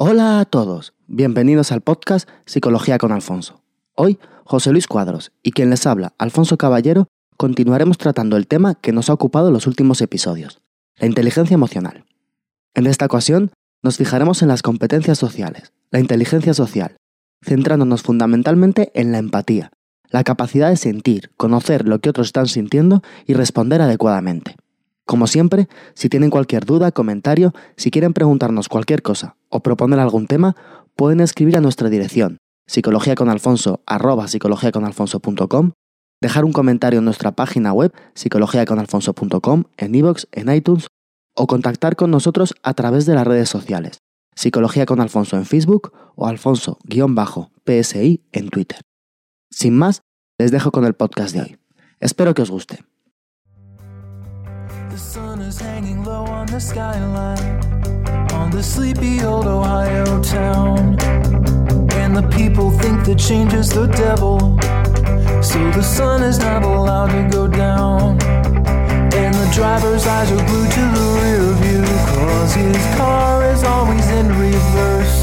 Hola a todos, bienvenidos al podcast Psicología con Alfonso. Hoy, José Luis Cuadros y quien les habla, Alfonso Caballero, continuaremos tratando el tema que nos ha ocupado los últimos episodios, la inteligencia emocional. En esta ocasión, nos fijaremos en las competencias sociales, la inteligencia social, centrándonos fundamentalmente en la empatía, la capacidad de sentir, conocer lo que otros están sintiendo y responder adecuadamente. Como siempre, si tienen cualquier duda, comentario, si quieren preguntarnos cualquier cosa o proponer algún tema, pueden escribir a nuestra dirección psicologiaconalfonso dejar un comentario en nuestra página web psicologiaconalfonso.com, en iVoox, en iTunes o contactar con nosotros a través de las redes sociales Psicología en Facebook o Alfonso-PSI en Twitter. Sin más, les dejo con el podcast de hoy. Espero que os guste. The sun is hanging low on the skyline on the sleepy old Ohio town. And the people think that change is the devil. So the sun is not allowed to go down. And the driver's eyes are glued to the rear view. Cause his car is always in reverse.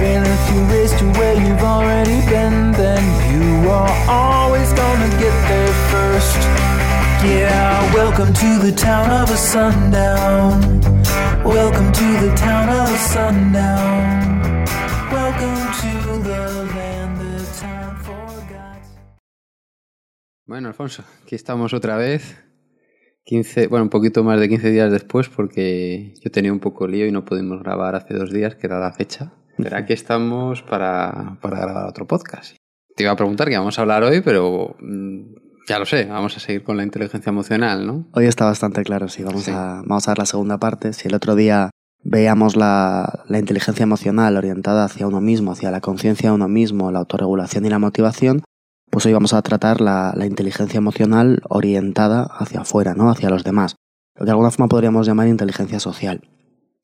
And if you race to where you've already been, then you are always gonna get there first. Yeah, welcome to the town of a sundown. Welcome to the town of a sundown. Welcome to the land time forgot. Bueno, Alfonso, aquí estamos otra vez. 15, bueno, un poquito más de 15 días después porque yo tenía un poco lío y no pudimos grabar hace dos días, que era la fecha. Pero aquí estamos para, para grabar otro podcast. Te iba a preguntar qué vamos a hablar hoy, pero mm, ya lo sé, vamos a seguir con la inteligencia emocional, ¿no? Hoy está bastante claro, sí, vamos, Sí. A, vamos a ver la segunda parte. Si el otro día veíamos la, la inteligencia emocional orientada hacia uno mismo, hacia la conciencia de uno mismo, la autorregulación y la motivación, pues hoy vamos a tratar la, la inteligencia emocional orientada hacia afuera, ¿no? Hacia los demás. Lo que de alguna forma podríamos llamar inteligencia social.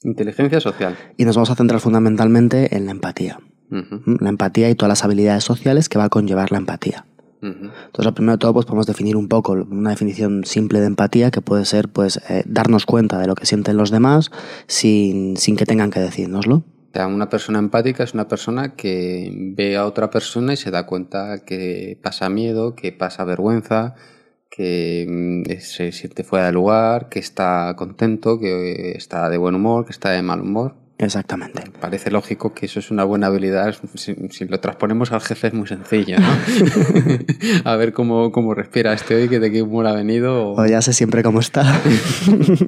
Inteligencia social. Y nos vamos a centrar fundamentalmente en la empatía. La empatía y todas las habilidades sociales que va a conllevar la empatía. Entonces, lo primero de todo, pues podemos definir un poco una definición simple de empatía que puede ser, pues, eh, darnos cuenta de lo que sienten los demás sin, sin que tengan que decírnoslo. O sea, una persona empática es una persona que ve a otra persona y se da cuenta que pasa miedo, que pasa vergüenza, que mm, se siente fuera de lugar, que está contento, que está de buen humor, que está de mal humor. Exactamente. Parece lógico que eso es una buena habilidad. Si, si lo transponemos al jefe es muy sencillo, ¿no? a ver cómo, cómo respira este hoy, que de qué humor ha venido. o- O ya sé siempre cómo está.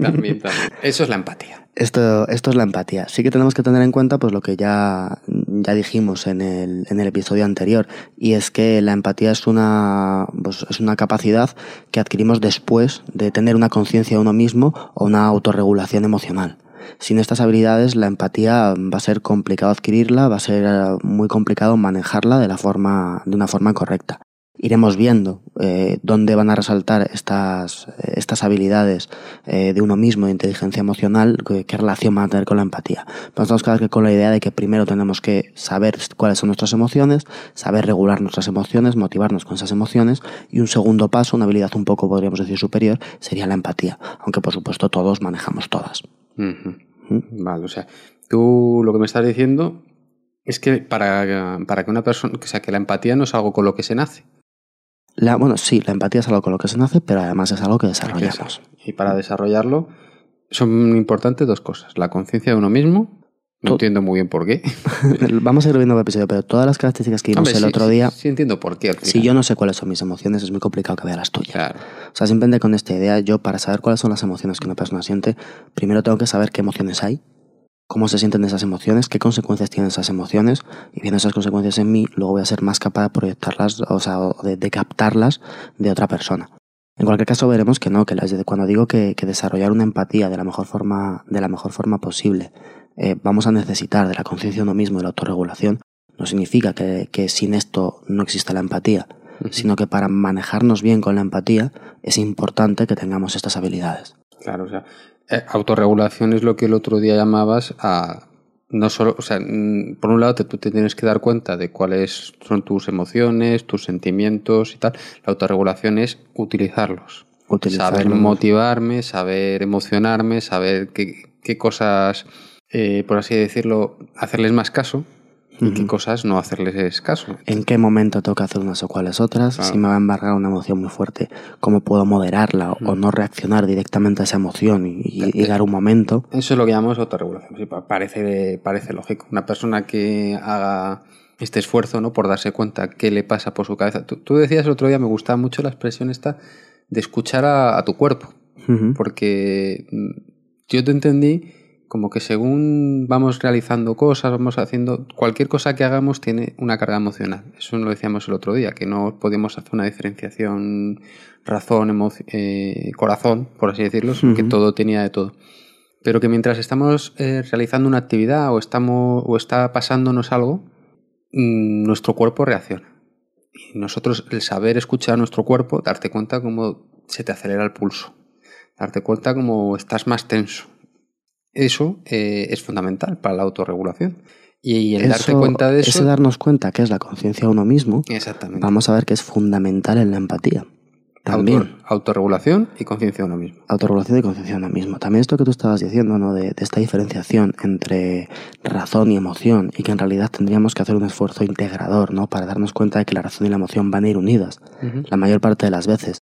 También, también. Eso es la empatía. Esto, esto es la empatía. Sí que tenemos que tener en cuenta pues lo que ya, ya dijimos en el, en el episodio anterior, y es que la empatía es una, pues, es una capacidad que adquirimos después de tener una conciencia de uno mismo o una autorregulación emocional. Sin estas habilidades, la empatía va a ser complicado adquirirla, va a ser eh, muy complicado manejarla de, la forma, de una forma correcta. Iremos viendo eh, dónde van a resaltar estas, eh, estas habilidades eh, de uno mismo de inteligencia emocional, qué, relación van a tener con la empatía. Pero estamos cada vez con la idea de que primero tenemos que saber cuáles son nuestras emociones, saber regular nuestras emociones, motivarnos con esas emociones, y un segundo paso, una habilidad un poco, podríamos decir, superior, sería la empatía. Aunque por supuesto todos manejamos todas. Vale, o sea, tú lo que me estás diciendo es que para, para que una persona, o sea, que la empatía no es algo con lo que se nace. La, bueno, sí, la empatía es algo con lo que se nace, pero además es algo que desarrollamos. Y para desarrollarlo son importantes dos cosas. La conciencia de uno mismo, no entiendo muy bien por qué. Vamos a ir viendo el episodio, pero todas las características que vimos Hombre, el sí, otro día, Sí, entiendo por qué. si yo no sé cuáles son mis emociones, es muy complicado que vea las tuyas. Claro. O sea, simplemente con esta idea, yo para saber cuáles son las emociones que una persona siente, primero tengo que saber qué emociones hay, cómo se sienten esas emociones, qué consecuencias tienen esas emociones, y viendo esas consecuencias en mí, luego voy a ser más capaz de proyectarlas, o sea, de, de captarlas de otra persona. En cualquier caso veremos que no, que las- cuando digo que, que desarrollar una empatía de la mejor forma, de la mejor forma posible, eh, vamos a necesitar de la conciencia de uno mismo y de la autorregulación, no significa que, que sin esto no exista la empatía, sino que para manejarnos bien con la empatía es importante que tengamos estas habilidades. Claro, o sea, eh, autorregulación es lo que el otro día llamabas a no solo, o sea, por un lado te, tú te tienes que dar cuenta de cuáles son tus emociones, tus sentimientos y tal. La autorregulación es utilizarlos. Utilizarlos. Saber motivarme, saber emocionarme, saber qué, qué cosas eh, por así decirlo, hacerles más caso y qué cosas no hacerles caso. ¿En qué momento toca hacer unas o cuáles otras? Claro. Si me va a embargar una emoción muy fuerte, ¿cómo puedo moderarla o, o no reaccionar directamente a esa emoción y, y- y dar un momento? Eso es lo que llamamos autorregulación. Sí, pa- parece, parece lógico. Una persona que haga este esfuerzo ¿no? por darse cuenta qué le pasa por su cabeza. Tú, tú decías el otro día, me gustaba mucho la expresión esta de escuchar a, a tu cuerpo. Ujú. Porque mm, yo te entendí como que según vamos realizando cosas, vamos haciendo cualquier cosa que hagamos tiene una carga emocional. Eso lo decíamos el otro día, que no podíamos hacer una diferenciación razón, eh, corazón, por así decirlo, sino que todo tenía de todo. Pero que mientras estamos eh, realizando una actividad o estamos o está pasándonos algo, mm, nuestro cuerpo reacciona. Y nosotros, el saber escuchar a nuestro cuerpo, darte cuenta cómo se te acelera el pulso, darte cuenta cómo estás más tenso. Eso eh, es fundamental para la autorregulación. Y el darte Eso- cuenta de eso. Ese darnos cuenta que es la conciencia de uno mismo, Exactamente. vamos a ver que es fundamental en la empatía. También. Autor- autorregulación y conciencia de uno mismo. Autorregulación y conciencia de uno mismo. También esto que tú estabas diciendo, ¿no? De, de esta diferenciación entre razón y emoción y que en realidad tendríamos que hacer un esfuerzo integrador, ¿no? Para darnos cuenta de que la razón y la emoción van a ir unidas la mayor parte de las veces.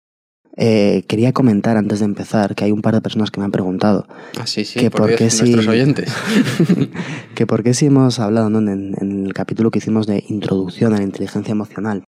Eh, quería comentar antes de empezar que hay un par de personas que me han preguntado Ah, sí, sí, Que por por qué si- nuestros oyentes. que por qué si hemos hablado ¿no? en, en el capítulo que hicimos de introducción a la inteligencia emocional,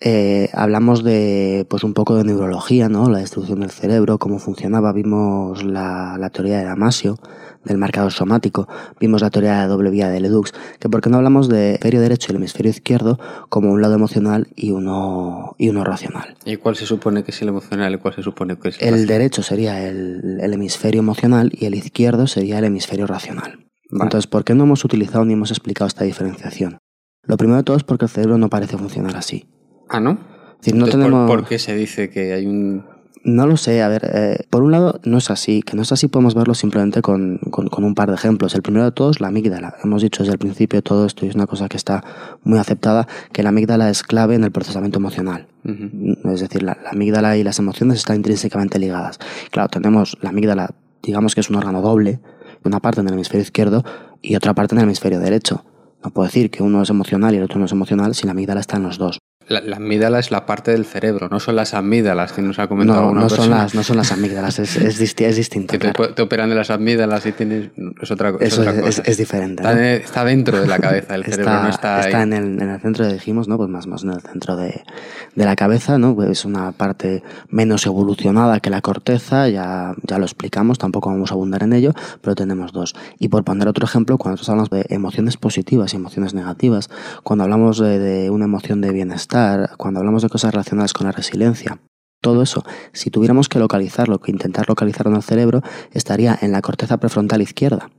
eh, hablamos de pues un poco de neurología, ¿no? La distribución del cerebro, cómo funcionaba, vimos la, la teoría de Damasio, del marcador somático, vimos la teoría de la doble vía de Ledoux, que por qué no hablamos de hemisferio derecho y el hemisferio izquierdo como un lado emocional y uno, y uno racional. ¿Y cuál se supone que es el emocional y cuál se supone que es el El racional? derecho sería el, el hemisferio emocional y el izquierdo sería el hemisferio racional. Vale. Entonces, ¿por qué no hemos utilizado ni hemos explicado esta diferenciación? Lo primero de todo es porque el cerebro no parece funcionar así. Ah, ¿no? Es decir, no Entonces, ¿por- tenemos... ¿por, qué se dice que hay un... No lo sé, a ver, eh, por un lado no es así, que no es así podemos verlo simplemente con, con- con un par de ejemplos. El primero de todos, la amígdala. Hemos dicho desde el principio todo esto y es una cosa que está muy aceptada, que la amígdala es clave en el procesamiento emocional. Es decir, la, la amígdala y las emociones están intrínsecamente ligadas. Claro, tenemos la amígdala, digamos que es un órgano doble, una parte en el hemisferio izquierdo y otra parte en el hemisferio derecho. No puedo decir que uno es emocional y el otro no es emocional si la amígdala está en los dos. La, la amígdala es la parte del cerebro, no son las amígdalas que nos ha comentado No, no son, persona. las, no son las amígdalas, es, es, disti- es distinto. Que te, claro. te operan de las amígdalas y tienes... Es otra, es Eso otra cosa. es- diferente. Está, ¿no? de- está dentro de la cabeza del cerebro, no está, ahí. en, el, en el centro, dijimos, ¿no? Pues más, más en el centro de, de la cabeza, ¿no? Pues es una parte menos evolucionada que la corteza, ya, ya lo explicamos, tampoco vamos a abundar en ello, pero tenemos dos. Y por poner otro ejemplo, cuando hablamos de emociones positivas y emociones negativas, cuando hablamos de, de una emoción de bienestar, cuando hablamos de cosas relacionadas con la resiliencia, todo eso, si tuviéramos que localizarlo, que intentar localizarlo en el cerebro, estaría en la corteza prefrontal izquierda.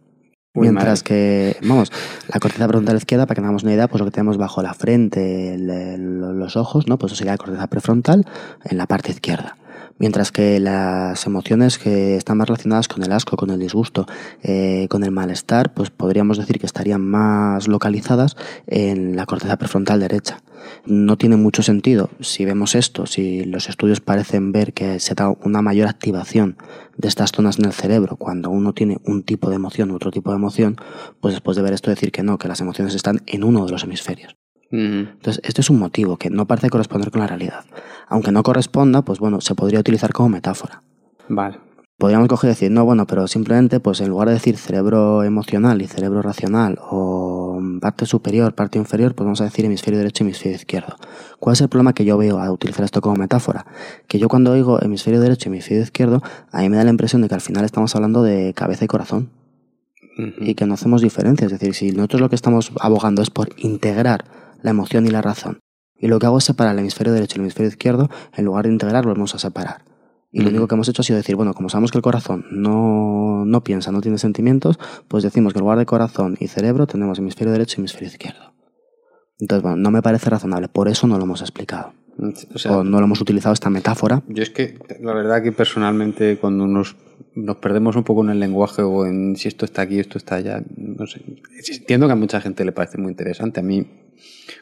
Mientras que, vamos, la corteza prefrontal izquierda, para que tengamos una idea, pues lo que tenemos bajo la frente, el- el- los ojos, ¿no? Pues eso sería la corteza prefrontal en la parte izquierda. Mientras que las emociones que están más relacionadas con el asco, con el disgusto, eh, con el malestar, pues podríamos decir que estarían más localizadas en la corteza prefrontal derecha. No tiene mucho sentido si vemos esto, si los estudios parecen ver que se da una mayor activación de estas zonas en el cerebro cuando uno tiene un tipo de emoción u otro tipo de emoción, pues después de ver esto decir que no, que las emociones están en uno de los hemisferios. Entonces, este es un motivo que no parece corresponder con la realidad. Aunque no corresponda, pues bueno, se podría utilizar como metáfora. Vale. Podríamos coger y decir, no, bueno, pero simplemente, pues en lugar de decir cerebro emocional y cerebro racional, o parte superior, parte inferior, pues vamos a decir hemisferio derecho y hemisferio izquierdo. ¿Cuál es el problema que yo veo a utilizar esto como metáfora? Que yo cuando oigo hemisferio derecho y hemisferio izquierdo, a mí me da la impresión de que al final estamos hablando de cabeza y corazón y que no hacemos diferencia. Es decir, si nosotros lo que estamos abogando es por integrar la emoción y la razón, y lo que hago es separar el hemisferio derecho y el hemisferio izquierdo, en lugar de integrar, lo vamos a separar. Y lo único que hemos hecho ha sido decir, bueno, como sabemos que el corazón no, no piensa, no tiene sentimientos, pues decimos que en lugar de corazón y cerebro tenemos hemisferio derecho y hemisferio izquierdo. Entonces, bueno, no me parece razonable, por eso no lo hemos explicado. O sea, o no lo hemos utilizado esta metáfora. Yo es que la verdad que personalmente cuando nos, nos perdemos un poco en el lenguaje o en si esto está aquí, esto está allá, no sé. Entiendo que a mucha gente le parece muy interesante. A mí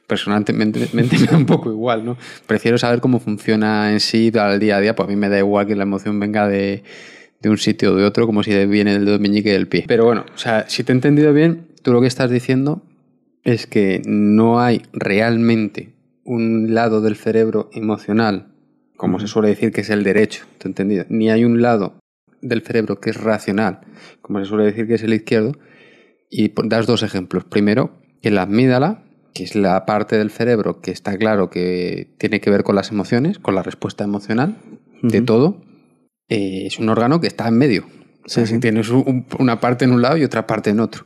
personalmente me, da un poco igual, ¿no? Prefiero saber cómo funciona en sí al día a día, pues a mí me da igual que la emoción venga de, de un sitio o de otro, como si viene del dedo meñique del pie. Pero bueno, o sea, si te he entendido bien, tú lo que estás diciendo es que no hay realmente un lado del cerebro emocional, como se suele decir que es el derecho, ¿te he entendido? Ni hay un lado del cerebro que es racional, como se suele decir que es el izquierdo, y das dos ejemplos. Primero, que la amígdala, que es la parte del cerebro que está claro que tiene que ver con las emociones, con la respuesta emocional de todo, eh, es un órgano que está en medio. Sí, sí. Tienes un- una parte en un lado y otra parte en otro.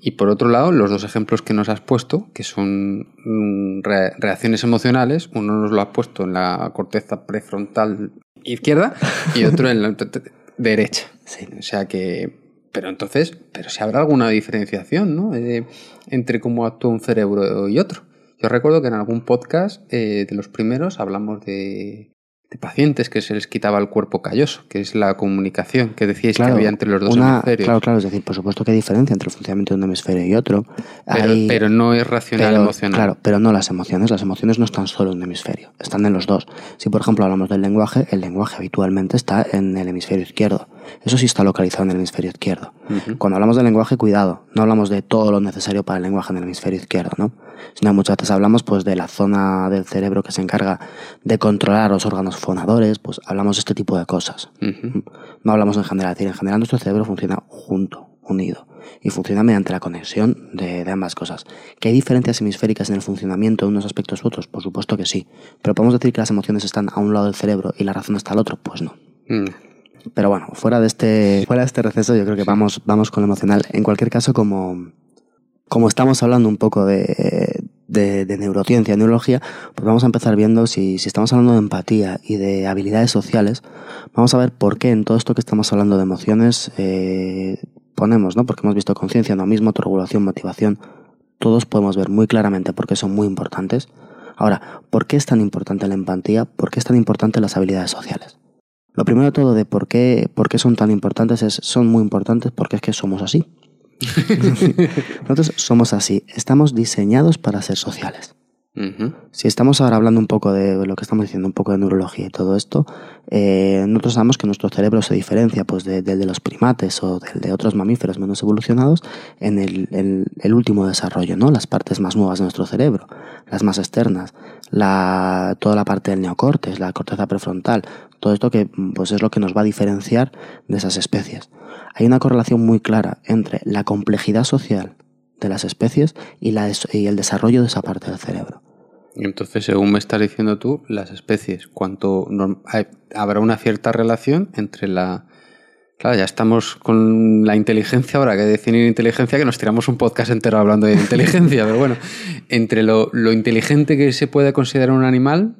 Y por otro lado, los dos ejemplos que nos has puesto, que son mm, re- reacciones emocionales, uno nos lo has puesto en la corteza prefrontal izquierda y otro en la derecha. Sí. O sea que, pero entonces, pero si habrá alguna diferenciación, ¿no? Eh, entre cómo actúa un cerebro y otro. Yo recuerdo que en algún podcast eh, de los primeros hablamos de, de pacientes que se les quitaba el cuerpo calloso, que es la comunicación que decíais que había entre los dos una- hemisferios. Claro, claro, es decir, por supuesto que hay diferencia entre el funcionamiento de un hemisferio y otro. Pero, Hay- pero no es racional pero, emocional. Claro, pero no las emociones. Las emociones no están solo en un hemisferio, están en los dos. Si, por ejemplo, hablamos del lenguaje, el lenguaje habitualmente está en el hemisferio izquierdo. Eso sí está localizado en el hemisferio izquierdo. Cuando hablamos del lenguaje, cuidado, no hablamos de todo lo necesario para el lenguaje en el hemisferio izquierdo, ¿no? Sino muchas veces hablamos pues de la zona del cerebro que se encarga de controlar los órganos fonadores, pues hablamos de este tipo de cosas. No hablamos en general, es decir, en general nuestro cerebro funciona junto, unido, y funciona mediante la conexión de, de ambas cosas. ¿Que hay diferencias hemisféricas en el funcionamiento de unos aspectos u otros? Por supuesto que sí. Pero podemos decir que las emociones están a un lado del cerebro y la razón está al otro, pues no. Mm. Pero bueno, fuera de este, fuera de este receso, yo creo que vamos, vamos con lo emocional. En cualquier caso, como, como estamos hablando un poco de, de, de neurociencia, neurología, pues vamos a empezar viendo si, si estamos hablando de empatía y de habilidades sociales, vamos a ver por qué en todo esto que estamos hablando de emociones eh, ponemos, ¿no? Porque hemos visto conciencia, mismo, autorregulación, motivación, todos podemos ver muy claramente por qué son muy importantes. Ahora, ¿por qué es tan importante la empatía? ¿Por qué es tan importante las habilidades sociales? Lo primero de todo de por qué, por qué son tan importantes es, son muy importantes porque es que somos así. Nosotros somos así, estamos diseñados para ser sociales. Si estamos ahora hablando un poco de lo que estamos diciendo, un poco de neurología y todo esto, eh, nosotros sabemos que nuestro cerebro se diferencia pues, de- del de los primates o del de otros mamíferos menos evolucionados en el, el- el último desarrollo, ¿no? Las partes más nuevas de nuestro cerebro, las más externas, la, toda la parte del neocortes, la corteza prefrontal, todo esto que pues, es lo que nos va a diferenciar de esas especies. Hay una correlación muy clara entre la complejidad social de las especies y, la, y el desarrollo de esa parte del cerebro. Entonces, según me estás diciendo tú, las especies, cuanto hay- habrá una cierta relación entre la... Claro, ya estamos con la inteligencia, ahora que definir inteligencia, que nos tiramos un podcast entero hablando de inteligencia, pero bueno, entre lo, lo inteligente que se puede considerar un animal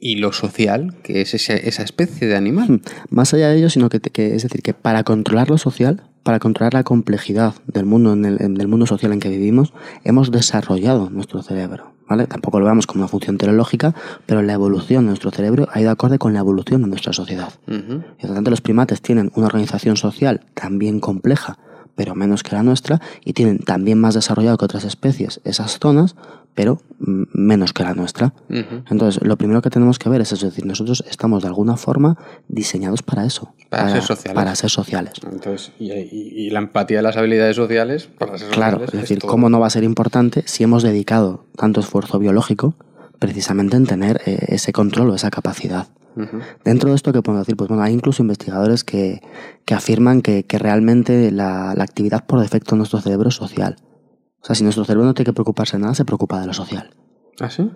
y lo social, que es ese- esa especie de animal. Más allá de ello, sino que, que- es decir, que para controlar lo social, para controlar la complejidad del mundo, en el, en- del mundo social en que vivimos, hemos desarrollado nuestro cerebro. ¿vale? Tampoco lo veamos como una función teleológica, pero la evolución de nuestro cerebro ha ido acorde con la evolución de nuestra sociedad. Y por lo tanto, los primates tienen una organización social también compleja, pero menos que la nuestra, y tienen también más desarrollado que otras especies esas zonas, pero mm, menos que la nuestra. Entonces, lo primero que tenemos que ver es, es decir, nosotros estamos de alguna forma diseñados para eso. Para ser sociales. Para ser sociales. Entonces, y, y- y la empatía de las habilidades sociales, para ser Claro, sociales, es decir. ¿cómo no va a ser importante si hemos dedicado tanto esfuerzo biológico precisamente en tener eh, ese control o esa capacidad? Dentro de esto, ¿qué podemos decir? Pues bueno, hay incluso investigadores que, que afirman que, que realmente la, la actividad por defecto en nuestro cerebro es social. O sea, si nuestro cerebro no tiene que preocuparse de nada, se preocupa de lo social. ¿Ah, sí?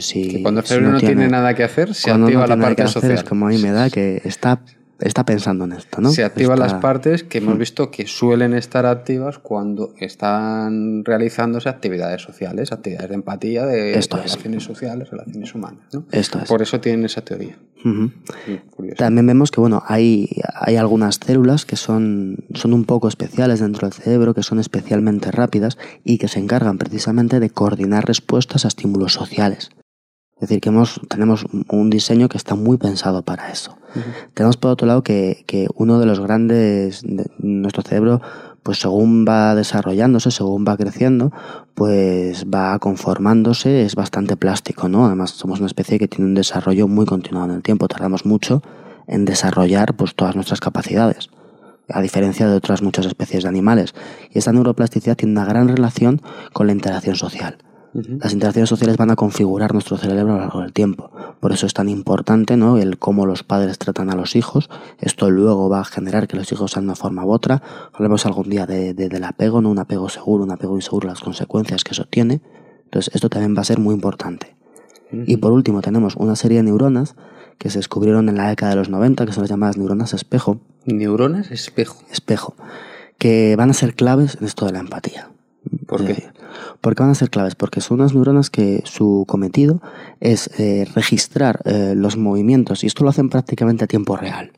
Si- cuando el si cerebro no tiene, nada que hacer, se no activa la parte social. Es como a mí me da que está, está pensando en esto, ¿no? Se activan Está- las partes que hemos visto que suelen estar activas cuando están realizándose actividades sociales, actividades de empatía, de Esto es. relaciones sociales, relaciones humanas. ¿no? Esto es. Por eso tienen esa teoría. Mm. También vemos que bueno, hay, hay algunas células que son, son un poco especiales dentro del cerebro, que son especialmente rápidas y que se encargan precisamente de coordinar respuestas a estímulos sociales. Es decir, que hemos, tenemos un diseño que está muy pensado para eso. Tenemos por otro lado que, que uno de los grandes, de nuestro cerebro, pues según va desarrollándose, según va creciendo, pues va conformándose, es bastante plástico, ¿no? Además somos una especie que tiene un desarrollo muy continuado en el tiempo, tardamos mucho en desarrollar pues, todas nuestras capacidades, a diferencia de otras muchas especies de animales. Y esta neuroplasticidad tiene una gran relación con la interacción social. Las interacciones sociales van a configurar nuestro cerebro a lo largo del tiempo. Por eso es tan importante ¿no? el cómo los padres tratan a los hijos. Esto luego va a generar que los hijos sean de una forma u otra. Hablemos algún día de, de- del apego, ¿no? un apego seguro, un apego inseguro, las consecuencias que eso tiene. Entonces, esto también va a ser muy importante. Y por último, tenemos una serie de neuronas que se descubrieron en la década de los 90, que son las llamadas neuronas espejo, Neuronas espejo. espejo, que van a ser claves en esto de la empatía. ¿Por qué? decir, ¿Por qué van a ser claves? Porque son unas neuronas que su cometido es eh, registrar eh, los movimientos, y esto lo hacen prácticamente a tiempo real.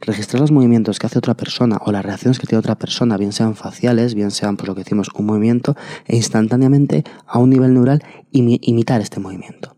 Registrar los movimientos que hace otra persona o las reacciones que tiene otra persona, bien sean faciales, bien sean, pues lo que decimos, un movimiento, e instantáneamente a un nivel neural imi- imitar este movimiento.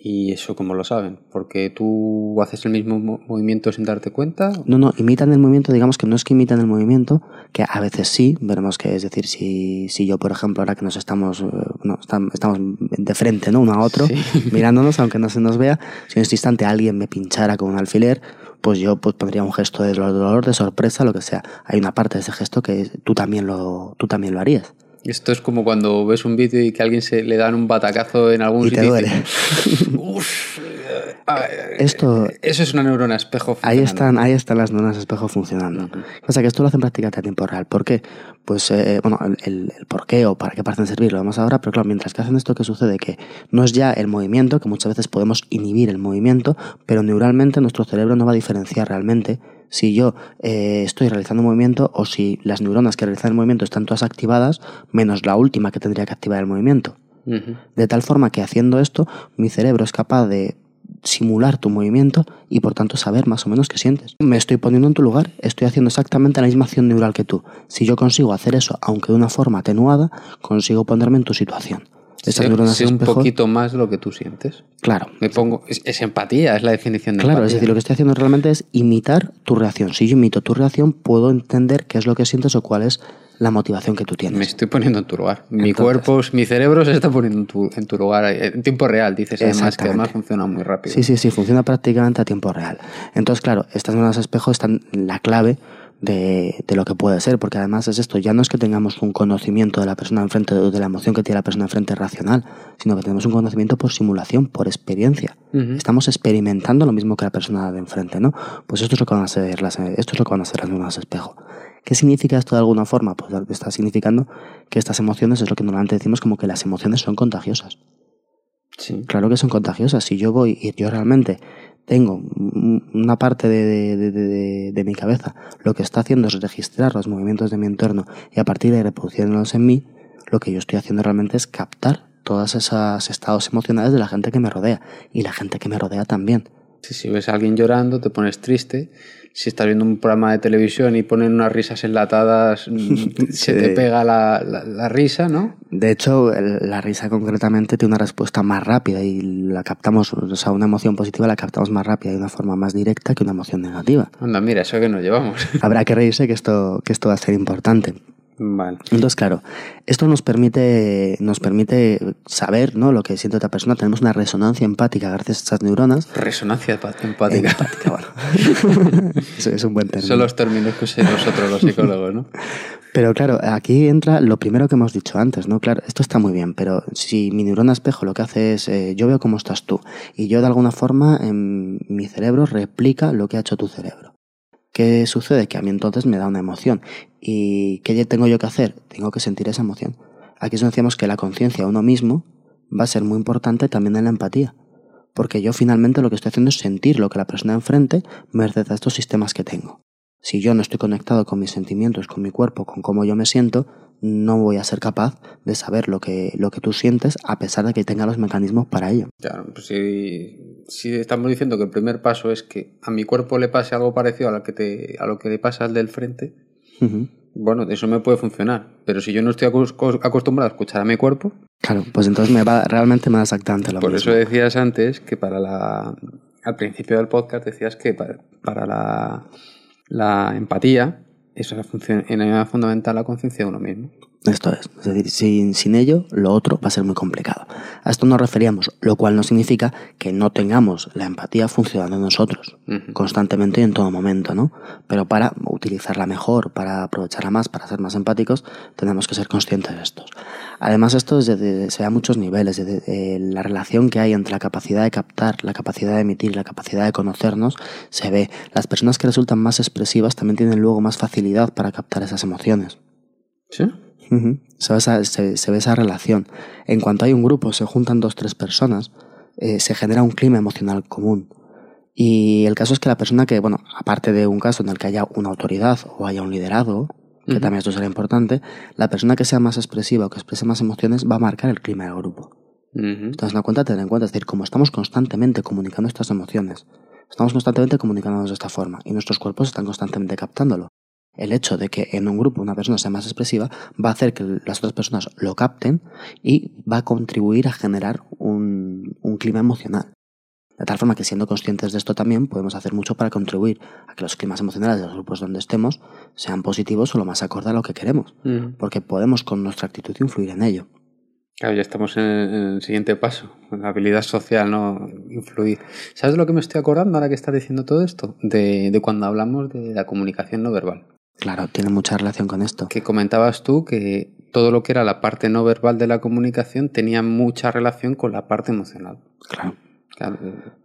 ¿Y eso cómo lo saben? ¿Porque tú haces el mismo mo- movimiento sin darte cuenta? No, no, imitan el movimiento, digamos que no es que imitan el movimiento, que a veces sí, veremos que es decir, si, si yo, por ejemplo, ahora que nos estamos, eh, no, estam- estamos de frente, ¿no? Uno a otro, Sí. mirándonos, aunque no se nos vea, si en este instante alguien me pinchara con un alfiler, pues yo pues, pondría un gesto de dolor, de sorpresa, lo que sea. Hay una parte de ese gesto que tú también lo, tú también lo harías. Esto es como cuando ves un vídeo y que a alguien se le dan un batacazo en algún Y te duele. "Uf, eh, ah, eh, Esto- Eso es una neurona espejo. Ahí funcionando. están, ahí están las neuronas espejo funcionando. O sea que esto lo hacen prácticamente a tiempo real. ¿Por qué? Pues, eh, bueno, el, el- el por qué o para qué parecen servir lo vemos ahora, pero claro, mientras que hacen esto, ¿qué sucede? Que no es ya el movimiento, que muchas veces podemos inhibir el movimiento, pero neuralmente nuestro cerebro no va a diferenciar realmente si yo eh, estoy realizando un movimiento o si las neuronas que realizan el movimiento están todas activadas, menos la última que tendría que activar el movimiento. De tal forma que haciendo esto, mi cerebro es capaz de simular tu movimiento y por tanto saber más o menos qué sientes. Me estoy poniendo en tu lugar, estoy haciendo exactamente la misma acción neural que tú. Si yo consigo hacer eso, aunque de una forma atenuada, consigo ponerme en tu situación. Neuronas sé un espejo- poquito más lo que tú sientes. Claro. Me pongo. Es, es empatía, es la definición de Claro, es decir, lo que estoy haciendo realmente es imitar tu reacción. Si yo imito tu reacción, puedo entender qué es lo que sientes o cuál es la motivación que tú tienes. Me estoy poniendo en tu lugar. Mi Entonces- cuerpo, mi cerebro se está poniendo en tu, en tu lugar eh, en tiempo real, dices además que además funciona muy rápido. Sí, sí, sí, funciona prácticamente a tiempo real. Entonces, claro, estas neuronas espejo están la clave de, de lo que puede ser, porque además es esto, ya no es que tengamos un conocimiento de la persona enfrente, de, la emoción que tiene la persona enfrente racional, sino que tenemos un conocimiento por simulación, por experiencia. Estamos experimentando lo mismo que la persona de enfrente, ¿no? Pues esto es lo que van a ser las, esto es lo que van a ser las neuronas espejo. ¿Qué significa esto de alguna forma? Pues está significando que estas emociones es lo que normalmente decimos como que las emociones son contagiosas. Sí. Claro que son contagiosas. Si yo voy y yo realmente tengo un- una parte de, de- de- de- mi cabeza, lo que está haciendo es registrar los movimientos de mi entorno y a partir de reproduciéndolos en mí, lo que yo estoy haciendo realmente es captar todos esos estados emocionales de la gente que me rodea y la gente que me rodea también. Si ves a alguien llorando, te pones triste. Si estás viendo un programa de televisión y ponen unas risas enlatadas, mm, se te pega la, la- la risa, ¿no? De hecho, la risa concretamente tiene una respuesta más rápida y la captamos, o sea, una emoción positiva la captamos más rápida y de una forma más directa que una emoción negativa. Anda, mira, eso que nos llevamos. Habrá que reírse que esto, que esto va a ser importante. Vale. Entonces, claro, esto nos permite, nos permite saber ¿no? lo que siente otra persona. Tenemos una resonancia empática gracias a estas neuronas. Resonancia empática. Empática, bueno. Eso es un buen término. Son los términos que usamos nosotros los psicólogos, ¿no? Pero claro, aquí entra lo primero que hemos dicho antes, ¿no? Claro, esto está muy bien, pero si mi neurona espejo lo que hace es, eh, yo veo cómo estás tú, y yo de alguna forma en mi cerebro replica lo que ha hecho tu cerebro. ¿Qué sucede? Que a mí entonces me da una emoción. ¿Y qué tengo yo que hacer? Tengo que sentir esa emoción. Aquí decíamos que la conciencia a uno mismo va a ser muy importante también en la empatía. Porque yo finalmente lo que estoy haciendo es sentir lo que la persona enfrente merced a estos sistemas que tengo. Si yo no estoy conectado con mis sentimientos, con mi cuerpo, con cómo yo me siento, no voy a ser capaz de saber lo que, lo que tú sientes a pesar de que tenga los mecanismos para ello. Claro, pues si, si estamos diciendo que el primer paso es que a mi cuerpo le pase algo parecido a lo que, te, a lo que le pasa al del frente, Bueno, eso me puede funcionar. Pero si yo no estoy acos- acostumbrado a escuchar a mi cuerpo, Claro, pues entonces me va, realmente me da exactamente lo por mismo. eso decías antes que para la... Al principio del podcast decías que para, para la, la empatía Eso es la, función, en la fundamental la conciencia de uno mismo. Esto es. Es decir, sin, sin ello, lo otro va a ser muy complicado. A esto nos referíamos, lo cual no significa que no tengamos la empatía funcionando en nosotros constantemente y en todo momento, ¿no? Pero para utilizarla mejor, para aprovecharla más, para ser más empáticos, tenemos que ser conscientes de esto. Además, esto de- se da a muchos niveles, de- la relación que hay entre la capacidad de captar, la capacidad de emitir la capacidad de conocernos, se ve. Las personas que resultan más expresivas también tienen luego más facilidad para captar esas emociones. ¿Sí? Ujú. se, ve esa, se- se ve esa relación. En cuanto hay un grupo, se juntan dos, tres personas, eh, se genera un clima emocional común. Y el caso es que la persona que, bueno, aparte de un caso en el que haya una autoridad o haya un liderazgo, que también esto será importante, la persona que sea más expresiva o que exprese más emociones va a marcar el clima del grupo. Entonces, una cuenta, tener en cuenta, es decir, como estamos constantemente comunicando estas emociones, estamos constantemente comunicándonos de esta forma y nuestros cuerpos están constantemente captándolo. El hecho de que en un grupo una persona sea más expresiva va a hacer que las otras personas lo capten y va a contribuir a generar un, un clima emocional. De tal forma que siendo conscientes de esto también podemos hacer mucho para contribuir a que los climas emocionales de los grupos donde estemos sean positivos o lo más acorde a lo que queremos. Porque podemos con nuestra actitud influir en ello. Claro, ya estamos en el, en el siguiente paso, en la habilidad social, ¿no? Influir. ¿Sabes de lo que me estoy acordando ahora que estás diciendo todo esto? De, de cuando hablamos de la comunicación no verbal. Claro, tiene mucha relación con esto. Que comentabas tú que todo lo que era la parte no verbal de la comunicación tenía mucha relación con la parte emocional. Claro. Claro,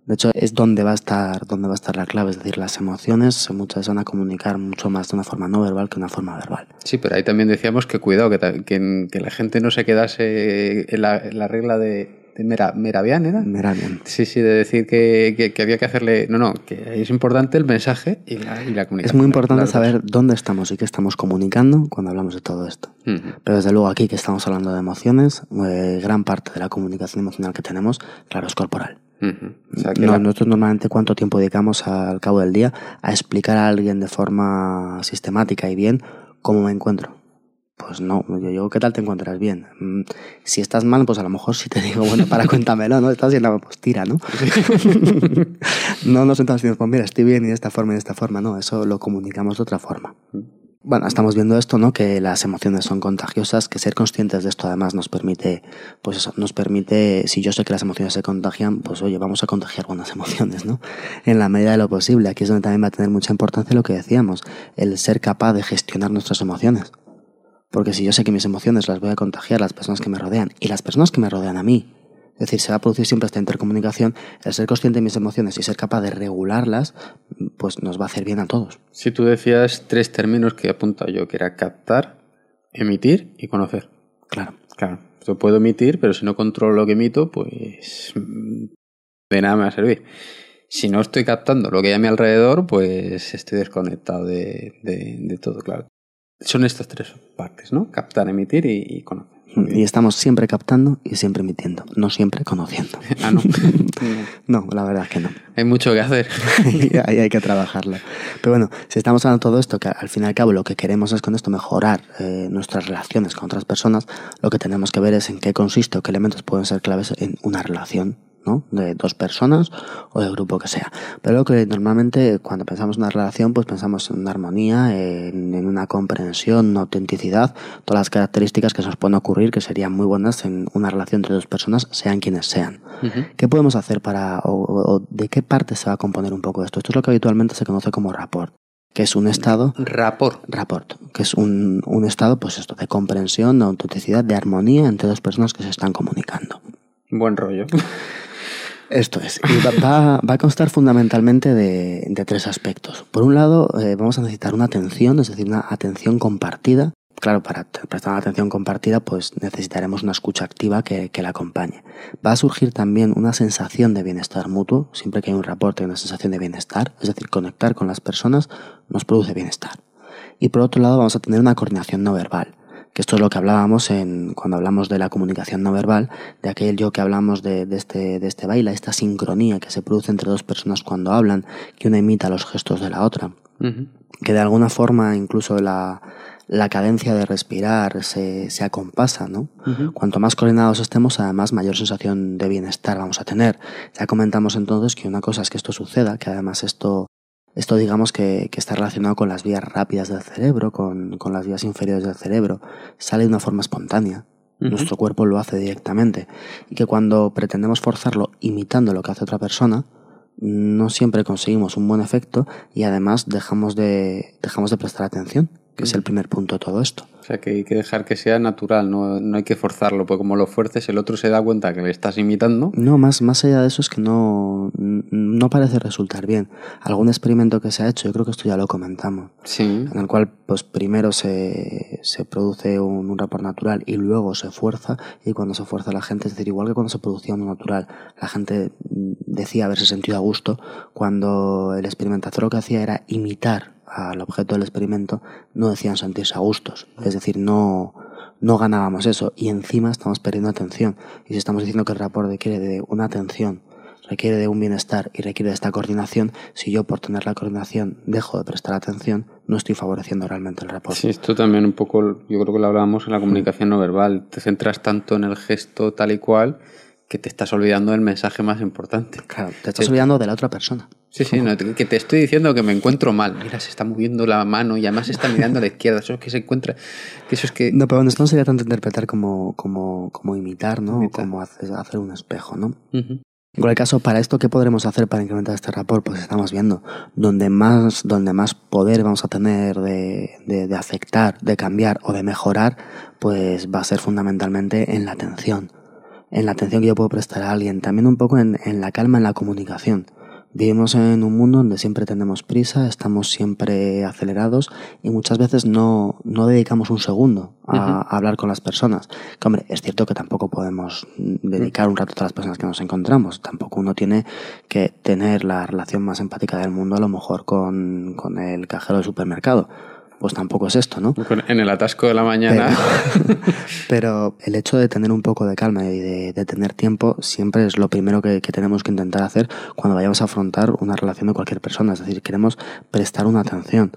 De hecho, es donde va a estar, donde va a estar la clave. Es decir, las emociones muchas veces van a comunicar mucho más de una forma no verbal que de una forma verbal. Sí, pero ahí también decíamos que cuidado, que, que, que la gente no se quedase en la, en la regla de, de Mera, Meravian, ¿era? Mira bien. Sí, sí, de decir que, que- que había que hacerle... No, no, que es importante el mensaje y la, y la comunicación. Es muy importante saber dónde estamos y qué estamos comunicando cuando hablamos de todo esto. Pero desde luego aquí que estamos hablando de emociones, eh, gran parte de la comunicación emocional que tenemos, claro, es corporal. O sea, que No, la- Nosotros normalmente cuánto tiempo dedicamos al cabo del día a explicar a alguien de forma sistemática y bien cómo me encuentro. Pues no, yo digo, ¿qué tal te encuentras bien? Mm, Si estás mal, pues a lo mejor sí te digo, bueno, para cuéntamelo, ¿no? Estás bien, pues tira, ¿no? no nos sentamos y decimos, pues mira, estoy bien y de esta forma y de esta forma, no, eso lo comunicamos de otra forma. Bueno, estamos viendo esto, ¿no? Que las emociones son contagiosas, que ser conscientes de esto además nos permite, pues eso, nos permite, si yo sé que las emociones se contagian, pues oye, vamos a contagiar buenas emociones, ¿no? En la medida de lo posible. Aquí es donde también va a tener mucha importancia lo que decíamos, el ser capaz de gestionar nuestras emociones. Porque si yo sé que mis emociones las voy a contagiar las personas que me rodean y las personas que me rodean a mí, es decir, se va a producir siempre esta intercomunicación, el ser consciente de mis emociones y ser capaz de regularlas, pues nos va a hacer bien a todos. Si tú decías tres términos que he apuntado yo, que era captar, emitir y conocer. Claro. Claro, yo puedo emitir, pero si no controlo lo que emito, pues mm, de nada me va a servir. Si no estoy captando lo que hay a mi alrededor, pues estoy desconectado de, de- de todo, claro. Son estas tres partes, ¿no? Captar, emitir y, y conocer. Bien. Y estamos siempre captando y siempre emitiendo, no siempre conociendo. Ah, no. No, la verdad es que no. Hay mucho que hacer. Ahí hay que trabajarlo. Pero bueno, si estamos hablando de todo esto, que al fin y al cabo lo que queremos es con esto mejorar eh, nuestras relaciones con otras personas, lo que tenemos que ver es en qué consiste o qué elementos pueden ser claves en una relación. ¿No? De dos personas o del grupo que sea. Pero lo que normalmente cuando pensamos en una relación, pues pensamos en una armonía, en, en una comprensión, una autenticidad, todas las características que se nos pueden ocurrir que serían muy buenas en una relación entre dos personas, sean quienes sean. ¿Qué podemos hacer para, o de qué parte se va a componer un poco esto? Esto es lo que habitualmente se conoce como rapport, que es un estado, Rapport. rapport, que es un, un estado, pues esto, de comprensión, de autenticidad, de armonía entre dos personas que se están comunicando. Buen rollo. Esto es. Y va, va- a constar fundamentalmente de, de tres aspectos. Por un lado, eh, vamos a necesitar una atención, es decir, una atención compartida. Claro, para prestar una atención compartida, pues necesitaremos una escucha activa que, que la acompañe. Va a surgir también una sensación de bienestar mutuo. Siempre que hay un reporte, hay una sensación de bienestar. Es decir, conectar con las personas nos produce bienestar. Y por otro lado, vamos a tener una coordinación no verbal que esto es lo que hablábamos en, cuando hablamos de la comunicación no verbal, de aquello que hablamos de, de este, de este baile, esta sincronía que se produce entre dos personas cuando hablan, que una imita los gestos de la otra, que de alguna forma incluso la, la cadencia de respirar se, se acompasa, ¿no? Cuanto más coordinados estemos, además mayor sensación de bienestar vamos a tener. Ya comentamos entonces que una cosa es que esto suceda, que además esto Esto digamos que, que está relacionado con las vías rápidas del cerebro, con, con las vías inferiores del cerebro. Sale de una forma espontánea. Nuestro cuerpo lo hace directamente. Y que cuando pretendemos forzarlo imitando lo que hace otra persona, no siempre conseguimos un buen efecto y además dejamos de, dejamos de prestar atención, que es el primer punto de todo esto. O sea, que hay que dejar que sea natural, no, no hay que forzarlo, porque como lo fuerces, el otro se da cuenta que le estás imitando. No, más, más allá de eso es que no, no parece resultar bien. Algún experimento que se ha hecho, yo creo que esto ya lo comentamos, Sí. en el cual pues primero se, se produce un, un rapor natural y luego se fuerza y cuando se fuerza la gente, es decir, igual que cuando se producía uno natural, la gente mm, decía haberse sentido a gusto, cuando el experimentador lo que hacía era imitar al objeto del experimento, no decían sentirse a gustos, es decir, no, no ganábamos eso y encima estamos perdiendo atención y si estamos diciendo que el rapor requiere de una atención requiere de un bienestar y requiere de esta coordinación, si yo por tener la coordinación dejo de prestar atención, no estoy favoreciendo realmente el rapport. Sí, esto también un poco, yo creo que lo hablábamos en la comunicación no verbal. Te centras tanto en el gesto tal y cual que te estás olvidando del mensaje más importante. Claro, te estás olvidando de la otra persona. Sí, sí, no, que te estoy diciendo que me encuentro mal. Mira, se está moviendo la mano y además está mirando a la izquierda. Eso es que se encuentra. Que eso es que. No, pero esto no sería tanto interpretar como, como, como imitar, ¿no? Imitar. O como hacer, hacer un espejo, ¿no? En cualquier caso, para esto, ¿qué podremos hacer para incrementar este rapport? Pues estamos viendo, donde más, donde más poder vamos a tener de, de, de afectar, de cambiar o de mejorar, pues va a ser fundamentalmente en la atención. En la atención que yo puedo prestar a alguien. También un poco en, en la calma, en la comunicación. Vivimos en un mundo donde siempre tenemos prisa, estamos siempre acelerados y muchas veces no, no dedicamos un segundo a, a hablar con las personas. Que hombre, es cierto que tampoco podemos dedicar un rato a todas las personas que nos encontramos. Tampoco uno tiene que tener la relación más empática del mundo a lo mejor con, con el cajero del supermercado. Pues tampoco es esto, ¿no? En el atasco de la mañana. Pero, pero el hecho de tener un poco de calma y de, de tener tiempo siempre es lo primero que, que tenemos que intentar hacer cuando vayamos a afrontar una relación de cualquier persona. Es decir, queremos prestar una atención.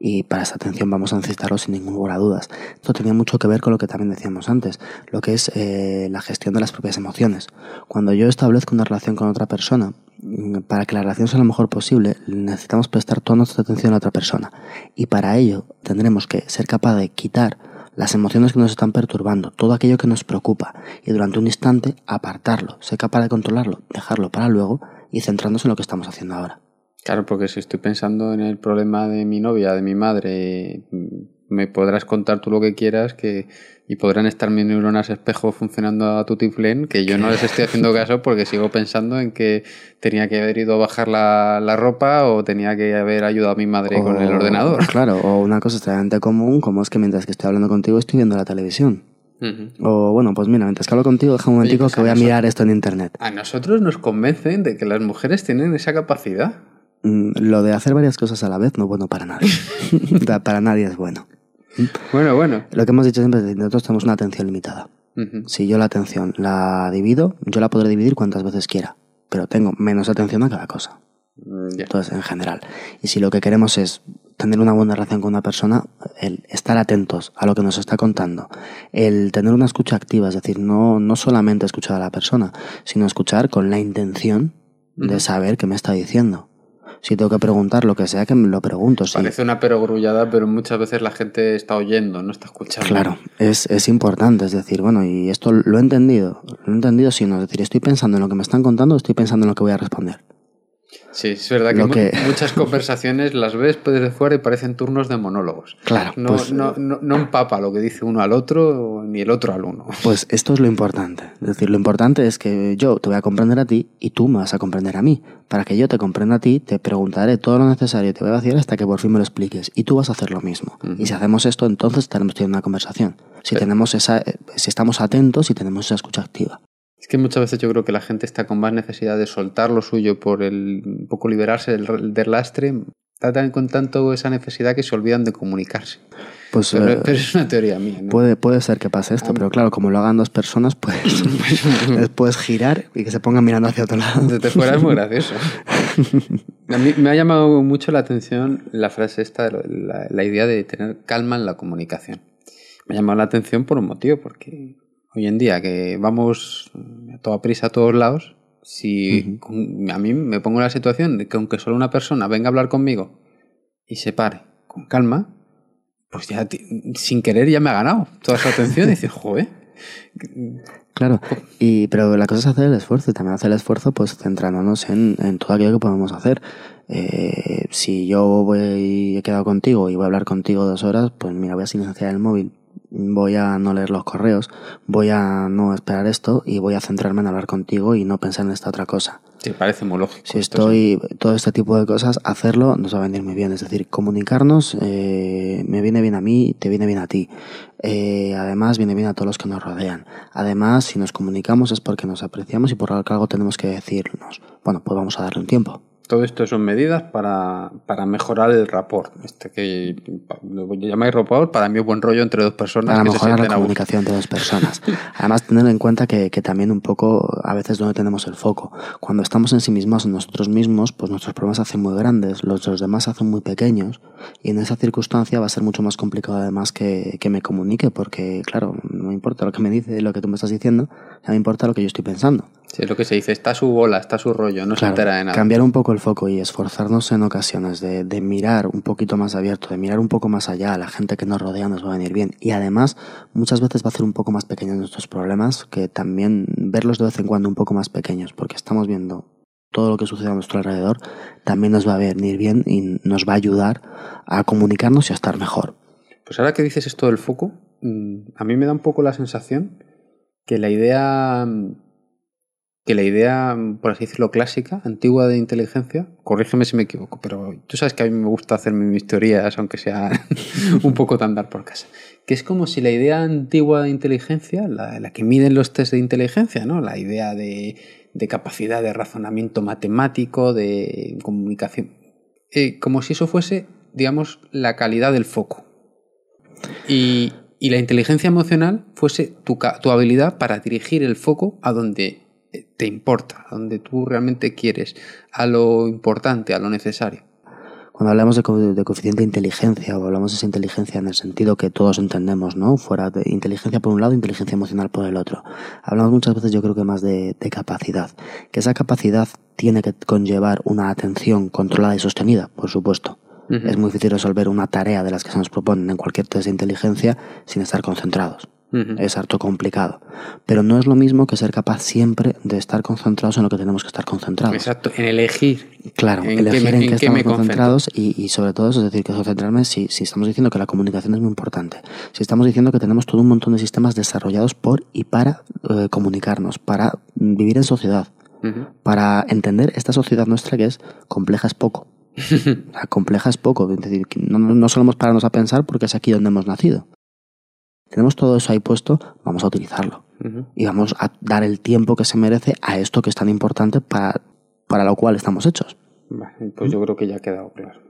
Y para esa atención vamos a necesitarlo sin ningún lugar a dudas. Esto tenía mucho que ver con lo que también decíamos antes, lo que es eh, la gestión de las propias emociones. Cuando yo establezco una relación con otra persona, mm, para que la relación sea lo mejor posible, necesitamos prestar toda nuestra atención a otra persona. Y para ello tendremos que ser capaz de quitar las emociones que nos están perturbando, todo aquello que nos preocupa, y durante un instante apartarlo, ser capaz de controlarlo, dejarlo para luego y centrarnos en lo que estamos haciendo ahora. Claro, porque si estoy pensando en el problema de mi novia, de mi madre, mm, me podrás contar tú lo que quieras que y podrán estar mis neuronas espejo funcionando a tutiflén, que yo no les estoy haciendo caso porque sigo pensando en que tenía que haber ido a bajar la, la ropa o tenía que haber ayudado a mi madre con el ordenador. Claro, o una cosa extremadamente común, como es que mientras que estoy hablando contigo estoy viendo la televisión. O bueno, pues mira, mientras que hablo contigo, deja un momentico pues que voy a mirar esto en internet. A nosotros nos convencen de que las mujeres tienen esa capacidad. Mm, Lo de hacer varias cosas a la vez no es bueno para nadie. Para nadie es bueno. Bueno, bueno. Lo que hemos dicho siempre es que nosotros tenemos una atención limitada. Si yo la atención la divido, yo la podré dividir cuantas veces quiera, pero tengo menos atención a cada cosa. Mm. Entonces, en general. Y si lo que queremos es tener una buena relación con una persona, el estar atentos a lo que nos está contando, el tener una escucha activa, es decir, no, no solamente escuchar a la persona, sino escuchar con la intención de saber qué me está diciendo. Si tengo que preguntar lo que sea, que me lo pregunto. Parece una perogrullada, pero muchas veces la gente está oyendo, no está escuchando. Claro, es, es importante, es decir, bueno, y esto lo he entendido, lo he entendido, sino, es decir, estoy pensando en lo que me están contando, estoy pensando en lo que voy a responder. Sí, es verdad que, muchas conversaciones las ves desde fuera y parecen turnos de monólogos. Claro, No, pues, no, no, no empapa lo que dice uno al otro ni el otro al uno. Pues esto es lo importante. Es decir, lo importante es que yo te voy a comprender a ti y tú me vas a comprender a mí. Para que yo te comprenda a ti, te preguntaré todo lo necesario y te voy a vaciar hasta que por fin me lo expliques. Y tú vas a hacer lo mismo. Y si hacemos esto, entonces estaremos teniendo una conversación. Si tenemos esa, eh, si estamos atentos y tenemos esa escucha activa. Es que muchas veces yo creo que la gente está con más necesidad de soltar lo suyo por el un poco liberarse del, del lastre. Tratan con tanto esa necesidad que se olvidan de comunicarse. Pues Pero, eh, pero es una teoría mía, ¿no? puede, puede ser que pase esto, pero claro, como lo hagan dos personas, pues puedes girar y que se pongan mirando hacia otro lado. Desde fuera es muy gracioso. A mí me ha llamado mucho la atención la frase esta, la, la idea de tener calma en la comunicación. Me ha llamado la atención por un motivo, porque hoy en día que vamos a toda prisa a todos lados, Si con- a mí me pongo en la situación de que aunque solo una persona venga a hablar conmigo y se pare con calma, pues ya sin querer ya me ha ganado toda su atención y dices, joder. Claro, y, pero la cosa es hacer el esfuerzo y también hacer el esfuerzo pues centrándonos en, en todo aquello que podemos hacer. Eh, si yo voy, he quedado contigo y voy a hablar contigo dos horas, pues mira, voy a silenciar el móvil, voy a no leer los correos, voy a no esperar esto y voy a centrarme en hablar contigo y no pensar en esta otra cosa. Sí, parece muy lógico. Si sí. estoy, todo este tipo de cosas, hacerlo nos va a venir muy bien. Es decir, comunicarnos eh, me viene bien a mí, te viene bien a ti. Eh, además, viene bien a todos los que nos rodean. Además, si nos comunicamos es porque nos apreciamos y por algo tenemos que decirnos. Bueno, pues vamos a darle un tiempo. Todo esto son medidas para, para mejorar el rapport. Este que lo llamáis rapport, para mí es buen rollo entre dos personas Para que se mejorar la sienten a gusto. comunicación entre dos personas. Además, tener en cuenta que, que también un poco, a veces donde tenemos el foco. Cuando estamos en sí mismos, en nosotros mismos, pues nuestros problemas se hacen muy grandes, los de los demás se hacen muy pequeños. Y en esa circunstancia va a ser mucho más complicado además que, que me comunique, porque claro, no me importa lo que me dice, lo que tú me estás diciendo, ya me importa lo que yo estoy pensando. Sí, es lo que se dice, está su bola, está su rollo, no se entera de nada. cambiar un poco el foco y esforzarnos en ocasiones de, de mirar un poquito más abierto, de mirar un poco más allá a la gente que nos rodea nos va a venir bien. Y además, muchas veces va a hacer un poco más pequeños nuestros problemas, que también verlos de vez en cuando un poco más pequeños, porque estamos viendo todo lo que sucede a nuestro alrededor, también nos va a venir bien y nos va a ayudar a comunicarnos y a estar mejor. Pues ahora que dices esto del foco, mm, a mí me da un poco la sensación que la idea, mm, que la idea, por así decirlo, clásica, antigua de inteligencia, corrígeme si me equivoco, pero tú sabes que a mí me gusta hacer mis teorías, aunque sea un poco de andar por casa, que es como si la idea antigua de inteligencia, la, que miden los test de inteligencia, ¿no? La idea de, capacidad de razonamiento matemático, de comunicación, eh, como si eso fuese, digamos, la calidad del foco. Y, y la inteligencia emocional fuese tu, tu habilidad para dirigir el foco a donde te importa, donde tú realmente quieres, a lo importante, a lo necesario. Cuando hablamos de, co- de coeficiente de inteligencia o hablamos de esa inteligencia en el sentido que todos entendemos, ¿no? Fuera de inteligencia por un lado, inteligencia emocional por el otro. Hablamos muchas veces yo creo que más de, de capacidad. Que esa capacidad tiene que conllevar una atención controlada y sostenida, por supuesto. Es muy difícil resolver una tarea de las que se nos proponen en cualquier test de inteligencia sin estar concentrados. Ujú. Es harto complicado. Pero no es lo mismo que ser capaz siempre de estar concentrados en lo que tenemos que estar concentrados. Exacto, en elegir. Claro, ¿En elegir me- en, en qué estamos concentrados y, y sobre todo eso, es decir, que concentrarme si, si estamos diciendo que la comunicación es muy importante, si estamos diciendo que tenemos todo un montón de sistemas desarrollados por y para eh, comunicarnos, para vivir en sociedad, Ujú. para entender esta sociedad nuestra que es compleja es poco. Sea, compleja es poco, es decir, no no solemos pararnos a pensar porque es aquí donde hemos nacido. Tenemos todo eso ahí puesto, vamos a utilizarlo y vamos a dar el tiempo que se merece a esto que es tan importante para, para lo cual estamos hechos. Vale, pues yo creo que ya ha quedado claro.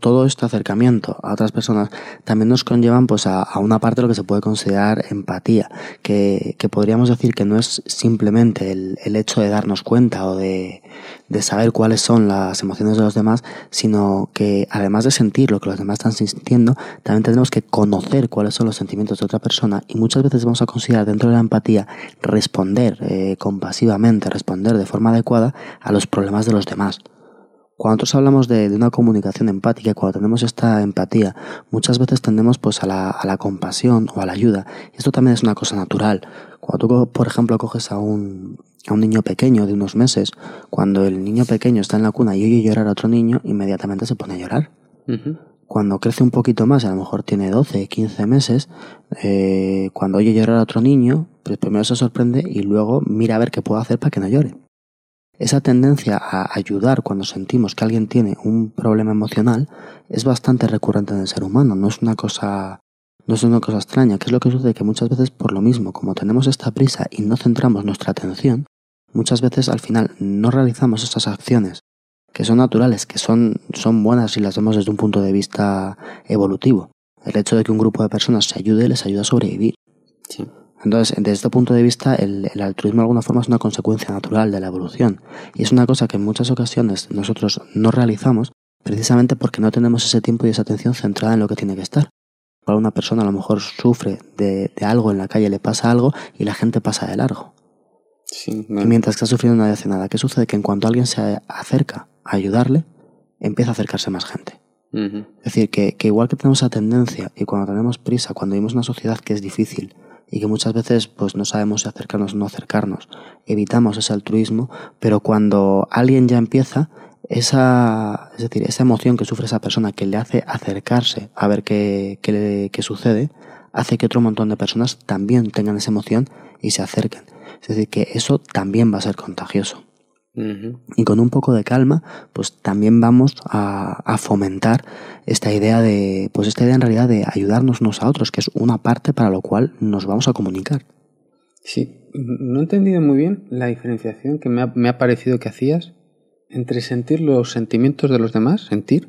Todo este acercamiento a otras personas también nos conllevan pues a, a una parte de lo que se puede considerar empatía, que, que podríamos decir que no es simplemente el, el hecho de darnos cuenta o de, de saber cuáles son las emociones de los demás, sino que además de sentir lo que los demás están sintiendo, también tenemos que conocer cuáles son los sentimientos de otra persona y muchas veces vamos a considerar dentro de la empatía responder eh, compasivamente, responder de forma adecuada a los problemas de los demás. Cuando nosotros hablamos de, de una comunicación empática, cuando tenemos esta empatía, muchas veces tendemos pues a la, a la compasión o a la ayuda. Esto también es una cosa natural. Cuando tú, por ejemplo, coges a un, a un niño pequeño de unos meses, cuando el niño pequeño está en la cuna y oye llorar a otro niño, inmediatamente se pone a llorar. Cuando crece un poquito más, a lo mejor tiene 12, 15 meses, eh, cuando oye llorar a otro niño, pues primero se sorprende y luego mira a ver qué puedo hacer para que no llore. Esa tendencia a ayudar cuando sentimos que alguien tiene un problema emocional es bastante recurrente en el ser humano, no es una cosa no es una cosa extraña, que es lo que sucede que muchas veces por lo mismo, como tenemos esta prisa y no centramos nuestra atención, muchas veces al final no realizamos estas acciones que son naturales, que son, son buenas si las vemos desde un punto de vista evolutivo. El hecho de que un grupo de personas se ayude les ayuda a sobrevivir. Sí. Entonces, desde este punto de vista, el, el altruismo de alguna forma es una consecuencia natural de la evolución. Y es una cosa que en muchas ocasiones nosotros no realizamos precisamente porque no tenemos ese tiempo y esa atención centrada en lo que tiene que estar. Para una persona a lo mejor sufre de, de algo en la calle, le pasa algo y la gente pasa de largo. Sí, Y no- mientras que está sufriendo nadie hace nada. ¿Qué sucede? Que en cuanto alguien se acerca a ayudarle, empieza a acercarse más gente. Es decir, que, que igual que tenemos esa tendencia y cuando tenemos prisa, cuando vivimos una sociedad que es difícil y que muchas veces pues no sabemos si acercarnos o no acercarnos, evitamos ese altruismo, pero cuando alguien ya empieza, esa, es decir, esa emoción que sufre esa persona que le hace acercarse a ver qué, qué, qué sucede, hace que otro montón de personas también tengan esa emoción y se acerquen. Es decir, que eso también va a ser contagioso Y con un poco de calma, pues también vamos a, a fomentar esta idea de, pues esta idea en realidad de ayudarnos unos a otros, que es una parte para lo cual nos vamos a comunicar. Sí, no he entendido muy bien la diferenciación que me ha, me ha parecido que hacías entre sentir los sentimientos de los demás, sentir,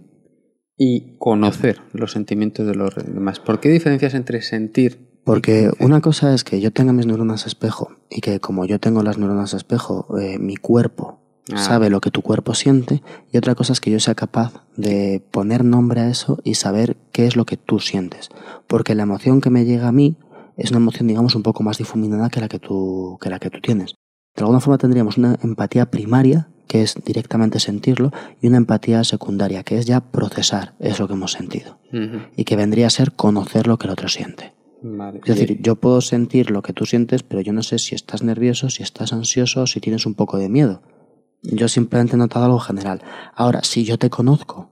y conocer los sentimientos de los demás. ¿Por qué diferencias entre sentir? Porque una cosa es que yo tenga mis neuronas espejo y que como yo tengo las neuronas espejo, eh, mi cuerpo Ah. sabe lo que tu cuerpo siente y otra cosa es que yo sea capaz de poner nombre a eso y saber qué es lo que tú sientes. Porque la emoción que me llega a mí es una emoción, digamos, un poco más difuminada que la que tú, que la que tú tienes. De alguna forma tendríamos una empatía primaria, que es directamente sentirlo, y una empatía secundaria, que es ya procesar eso que hemos sentido. Y que vendría a ser conocer lo que el otro siente. Vale. Es decir, yo puedo sentir lo que tú sientes, pero yo no sé si estás nervioso, si estás ansioso, si tienes un poco de miedo. Yo simplemente he notado algo general. Ahora, si yo te conozco,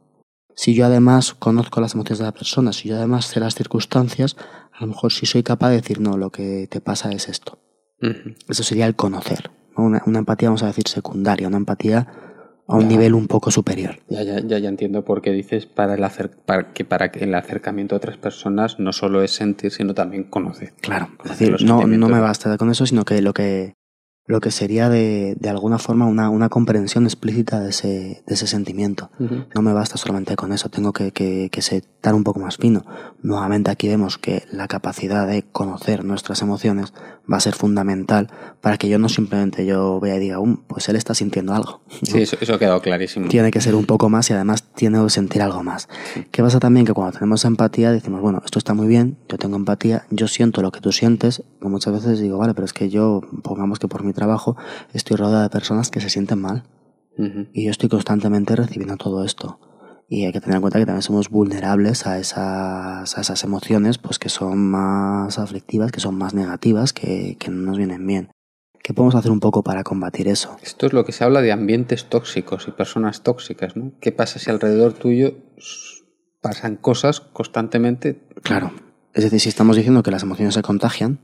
si yo además conozco las emociones de la persona, si yo además sé las circunstancias, a lo mejor sí soy capaz de decir, no, lo que te pasa es esto. Eso sería el conocer. ¿no? Una, una empatía, vamos a decir, secundaria, una empatía a un Ya. nivel un poco superior. Ya, ya, ya, ya entiendo por qué dices para el acer- para que para que el acercamiento a otras personas no solo es sentir, sino también conocer. Claro, es decir, no, no me basta con eso, sino que lo que, lo que sería de, de alguna forma una, una comprensión explícita de ese, de ese sentimiento. No me basta solamente con eso, tengo que, que, que estar un poco más fino. Nuevamente aquí vemos que la capacidad de conocer nuestras emociones va a ser fundamental para que yo no simplemente yo vea y diga, "Um, pues él está sintiendo algo. Sí, eso, eso ha quedado clarísimo. Tiene que ser un poco más y además tiene que sentir algo más. ¿Qué pasa también? Que cuando tenemos empatía decimos, bueno, esto está muy bien, yo tengo empatía, yo siento lo que tú sientes, muchas veces digo, vale, pero es que yo, pongamos que por mi trabajo, estoy rodeado de personas que se sienten mal y yo estoy constantemente recibiendo todo esto. Y hay que tener en cuenta que también somos vulnerables a esas, a esas emociones pues que son más aflictivas, que son más negativas, que, que no nos vienen bien. ¿Qué podemos hacer un poco para combatir eso? Esto es lo que se habla de ambientes tóxicos y personas tóxicas, ¿no? ¿Qué pasa si alrededor tuyo pasan cosas constantemente? Claro. Es decir, si estamos diciendo que las emociones se contagian,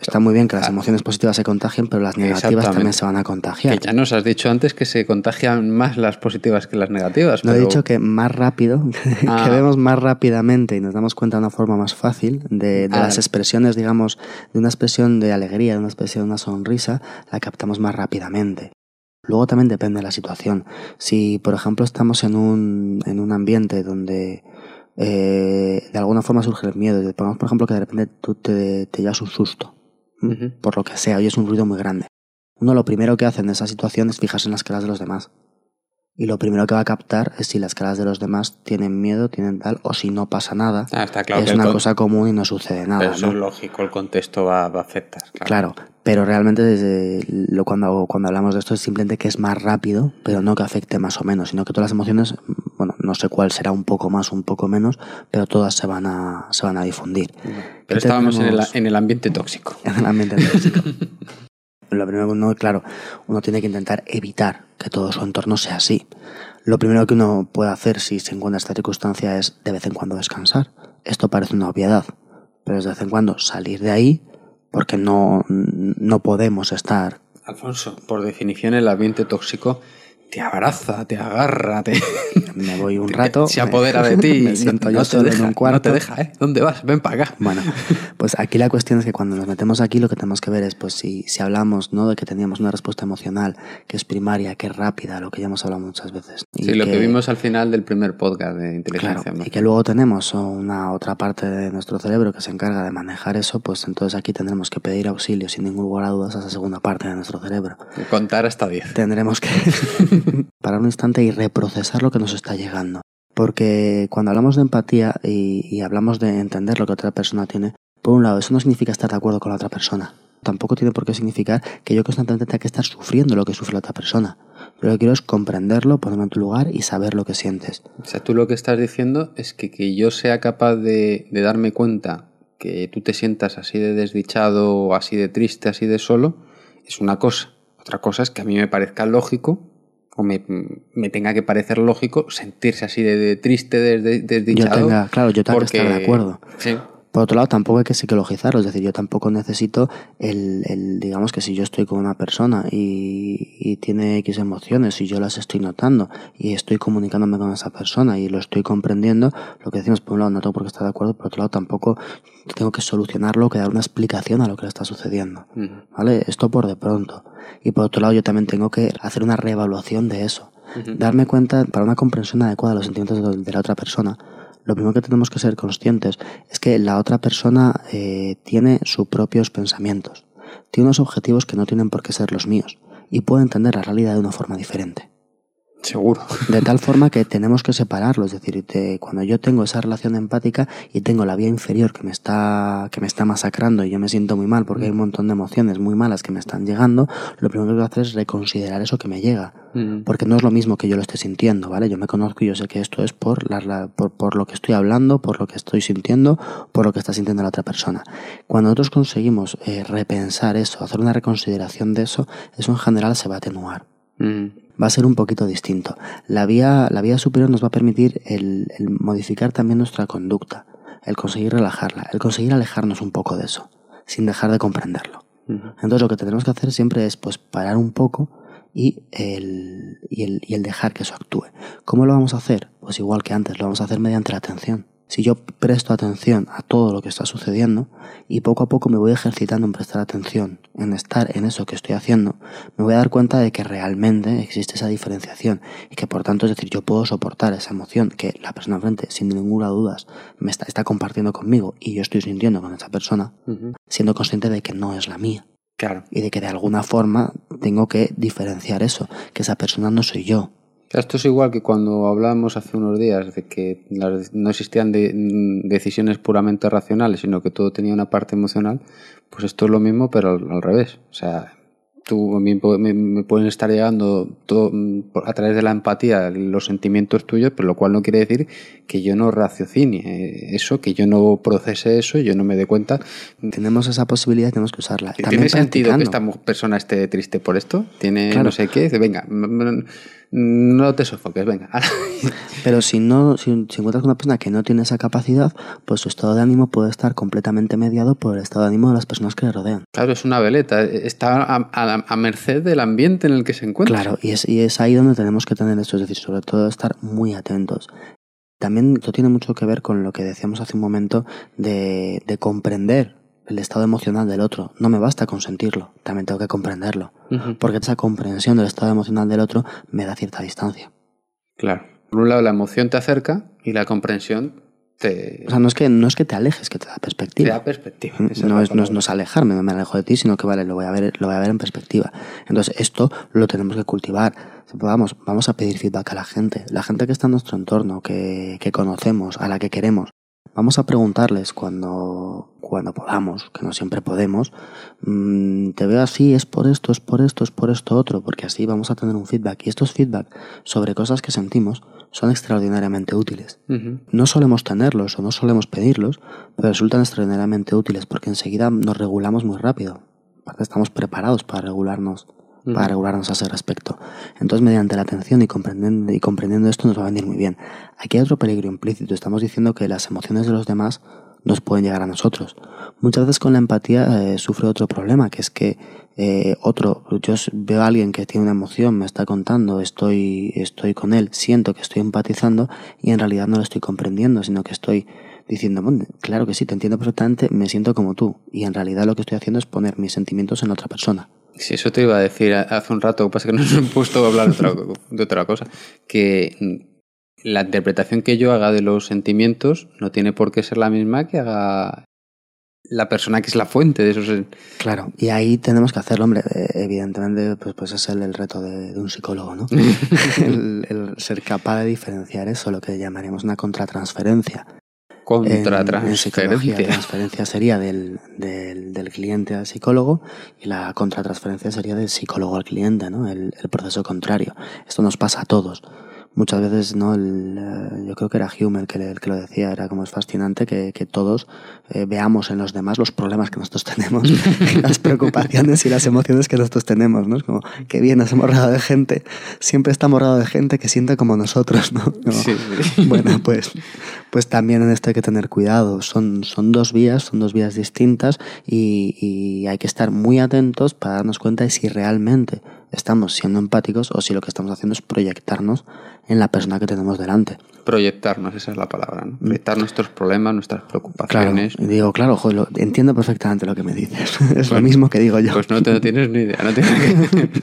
está muy bien que las emociones positivas se contagien, pero las negativas también se van a Que contagiar. ya nos has dicho antes que se contagian más las positivas que las negativas. No he pero- dicho que más rápido, Ah. que vemos más rápidamente y nos damos cuenta de una forma más fácil de, de Ah. las expresiones, digamos, de una expresión de alegría, de una expresión de una sonrisa, la captamos más rápidamente. Luego también depende de la situación. Si, por ejemplo, estamos en un, en un ambiente donde eh, de alguna forma surge el miedo, pongamos, por ejemplo, que de repente tú te, te llevas un susto, por lo que sea, y es un ruido muy grande. Uno lo primero que hace en esa situación es fijarse en las caras de los demás. Y lo primero que va a captar es si las caras de los demás tienen miedo, tienen tal, o si no pasa nada. Ah, está claro es que una cosa común y no sucede nada. pero eso ¿no? es lógico, el contexto va, va a afectar. Claro, pero realmente desde lo, cuando, cuando hablamos de esto es simplemente que es más rápido, pero no que afecte más o menos, sino que todas las emociones, no sé cuál será un poco más, un poco menos, pero todas se van a, se van a difundir. Pero ¿Qué estábamos en el, en el ambiente tóxico. en el ambiente tóxico. Lo primero que uno, claro, uno tiene que intentar evitar que todo su entorno sea así. Lo primero que uno puede hacer si se encuentra en esta circunstancia es de vez en cuando descansar. Esto parece una obviedad, pero es de vez en cuando salir de ahí porque no, no podemos estar Alfonso, por definición el ambiente tóxico te abraza, te agarra, te, me voy un rato, se apodera de ti, me siento no, yo solo deja, en un cuarto. no te deja, ¿eh? ¿Dónde vas? Ven para acá. Bueno, pues aquí la cuestión es que cuando nos metemos aquí lo que tenemos que ver es pues si, si hablamos ¿no? de que teníamos una respuesta emocional que es primaria, que es rápida, lo que ya hemos hablado muchas veces. y Sí, lo que vimos al final del primer podcast de inteligencia Claro, y que luego tenemos una otra parte de nuestro cerebro que se encarga de manejar eso, pues entonces aquí tendremos que pedir auxilio sin ningún lugar a dudas a esa segunda parte de nuestro cerebro. Contar hasta 10. Tendremos que parar un instante y reprocesar lo que nos está llegando. Porque cuando hablamos de empatía y, hablamos de entender lo que otra persona tiene, por un lado, eso no significa estar de acuerdo con la otra persona. tampoco tiene por qué significar que yo constantemente tenga que estar sufriendo lo que sufre la otra persona. Pero lo que quiero es comprenderlo, ponerme en tu lugar y saber lo que sientes. O sea, tú lo que estás diciendo es que, que yo sea capaz de, de darme cuenta que tú te sientas así de desdichado, así de triste, así de solo, es una cosa. Otra cosa es que a mí me parezca lógico o me, me tenga que parecer lógico sentirse así de, de triste, de, de- Yo desdichado. tenga, claro, yo tengo porque- que estar de acuerdo. Sí. Por otro lado, tampoco hay que psicologizarlo, es decir, yo tampoco necesito el, el digamos que si yo estoy con una persona y, y tiene X emociones y yo las estoy notando y estoy comunicándome con esa persona y lo estoy comprendiendo, lo que decimos, por un lado, no tengo por qué estar de acuerdo, por otro lado, tampoco tengo que solucionarlo, que dar una explicación a lo que le está sucediendo. ¿Vale? Esto por de pronto. Y por otro lado, yo también tengo que hacer una reevaluación de eso. Darme cuenta, para una comprensión adecuada de los sentimientos de la otra persona, lo primero que tenemos que ser conscientes es que la otra persona eh, tiene sus propios pensamientos, tiene unos objetivos que no tienen por qué ser los míos y puede entender la realidad de una forma diferente. Seguro. De tal forma que tenemos que separarlo, es decir, te- cuando yo tengo esa relación empática y tengo la vía inferior que me está que me está masacrando y yo me siento muy mal porque hay un montón de emociones muy malas que me están llegando, lo primero que voy a hacer es reconsiderar eso que me llega, Porque no es lo mismo que yo lo esté sintiendo, ¿vale? Yo me conozco y yo sé que esto es por la, por, por lo que estoy hablando, por lo que estoy sintiendo, por lo que está sintiendo la otra persona. Cuando nosotros conseguimos eh, repensar eso, hacer una reconsideración de eso, eso en general se va a atenuar va a ser un poquito distinto. La vía, la vía superior nos va a permitir el, el modificar también nuestra conducta, el conseguir relajarla, el conseguir alejarnos un poco de eso, sin dejar de comprenderlo. Entonces lo que tenemos que hacer siempre es pues parar un poco y el, y el, y el dejar que eso actúe. ¿Cómo lo vamos a hacer? Pues igual que antes, lo vamos a hacer mediante la atención. Si yo presto atención a todo lo que está sucediendo y poco a poco me voy ejercitando en prestar atención, en estar en eso que estoy haciendo, me voy a dar cuenta de que realmente existe esa diferenciación y que por tanto, es decir, yo puedo soportar esa emoción que la persona enfrente, sin ninguna duda, me está, está compartiendo conmigo y yo estoy sintiendo con esa persona, siendo consciente de que no es la mía Claro. y de que de alguna forma tengo que diferenciar eso, que esa persona no soy yo. Esto es igual que cuando hablábamos hace unos días de que no existían de- mm, decisiones puramente racionales, sino que todo tenía una parte emocional, pues esto es lo mismo, pero al revés. O sea, tú po- me, me pueden estar llegando todo, mm, a través de la empatía los sentimientos tuyos, pero lo cual no quiere decir que yo no raciocine eh, eso, que yo no procese eso, yo no me dé cuenta. Tenemos esa posibilidad tenemos que usarla. También ¿Tiene sentido que esta persona esté triste por esto? ¿Tiene Claro. no sé qué? Dice, venga, mm, mm, no te sofoques, venga. Pero si no, si, si encuentras con una persona que no tiene esa capacidad, pues su estado de ánimo puede estar completamente mediado por el estado de ánimo de las personas que le rodean. Claro, es una veleta. Está a, a- a merced del ambiente en el que se encuentra. Claro, y es, y es ahí donde tenemos que tener esto, es decir, sobre todo estar muy atentos. También esto tiene mucho que ver con lo que decíamos hace un momento de, de comprender el estado emocional del otro. No me basta con sentirlo, también tengo que comprenderlo. Porque esa comprensión del estado emocional del otro me da cierta distancia. Claro. Por un lado, la emoción te acerca y la comprensión te, O sea, no es que, no es que te alejes, que te da te perspectiva. da perspectiva. No es, no, es, no es alejarme, no me alejo de ti, sino que vale, lo voy a ver, lo voy a ver en perspectiva. Entonces, esto lo tenemos que cultivar. Vamos, vamos a pedir feedback a la gente. La gente que está en nuestro entorno, que, que conocemos, a la que queremos. Vamos a preguntarles cuando, cuando podamos, que no siempre podemos, mm, te veo así, es por esto, es por esto, es por esto otro, porque así vamos a tener un feedback. Y estos feedback sobre cosas que sentimos son extraordinariamente útiles. No solemos tenerlos o no solemos pedirlos, pero resultan extraordinariamente útiles porque enseguida nos regulamos muy rápido. Estamos preparados para regularnos, para regularnos a ese respecto. Entonces, mediante la atención y comprendiendo, y comprendiendo esto nos va a venir muy bien. Aquí hay otro peligro implícito. Estamos diciendo que las emociones de los demás nos pueden llegar a nosotros. Muchas veces con la empatía eh, sufre otro problema, que es que eh, otro, yo veo a alguien que tiene una emoción, me está contando, estoy, estoy con él, siento que estoy empatizando y en realidad no lo estoy comprendiendo, sino que estoy diciendo, "Bueno, claro que sí, te entiendo perfectamente, me siento como tú. Y en realidad lo que estoy haciendo es poner mis sentimientos en otra persona. Sí, eso te iba a decir hace un rato, pasa que no nos hemos puesto a hablar de otra, de otra cosa, que la interpretación que yo haga de los sentimientos no tiene por qué ser la misma que haga la persona que es la fuente de esos... Claro, y ahí tenemos que hacerlo, hombre, eh, evidentemente, pues, pues es el, el reto de, de un psicólogo, ¿no? el, el ser capaz de diferenciar eso, lo que llamaríamos una contratransferencia. Contratransferencia. transferencia sería del, del, del, cliente al psicólogo y la contratransferencia sería del psicólogo al cliente, ¿no? El, el proceso contrario. Esto nos pasa a todos muchas veces no el, eh, yo creo que era Hume el que, el que lo decía era como es fascinante que, que todos eh, veamos en los demás los problemas que nosotros tenemos las preocupaciones y las emociones que nosotros tenemos no es como que bien nos hemos rodeado de gente. Siempre estamos rodeados de gente que siente como nosotros no Sí. bueno pues pues también en esto hay que tener cuidado. Son son dos vías son dos vías distintas y, y hay que estar muy atentos para darnos cuenta de si realmente estamos siendo empáticos o si lo que estamos haciendo es proyectarnos en la persona que tenemos delante. Proyectarnos, esa es la palabra, ¿no? Proyectar nuestros problemas, nuestras preocupaciones. Claro, digo, claro, joder, lo, entiendo perfectamente lo que me dices. es lo mismo que digo yo. Pues no, te, no tienes ni idea. No tienes...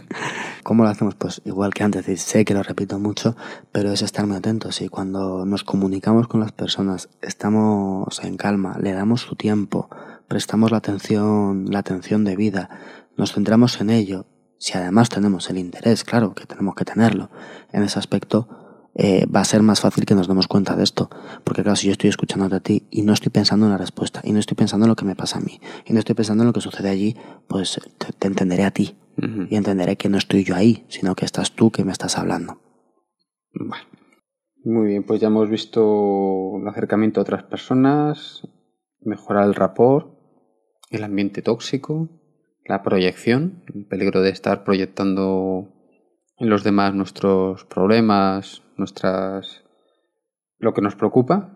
¿Cómo lo hacemos? Pues igual que antes, sé que lo repito mucho, pero es estar muy atentos y cuando nos comunicamos con las personas, estamos en calma, le damos su tiempo, prestamos la atención, la atención de vida, nos centramos en ello si además tenemos el interés, claro, que tenemos que tenerlo en ese aspecto, eh, va a ser más fácil que nos demos cuenta de esto. Porque claro, si yo estoy escuchándote a ti y no estoy pensando en la respuesta, y no estoy pensando en lo que me pasa a mí, y no estoy pensando en lo que sucede allí, pues te, te entenderé a ti. Uh -huh. Y entenderé que no estoy yo ahí, sino que estás tú que me estás hablando. Bueno. Muy bien, pues ya hemos visto el acercamiento a otras personas, mejorar el rapport, el ambiente tóxico, la proyección, el peligro de estar proyectando en los demás nuestros problemas, nuestras lo que nos preocupa.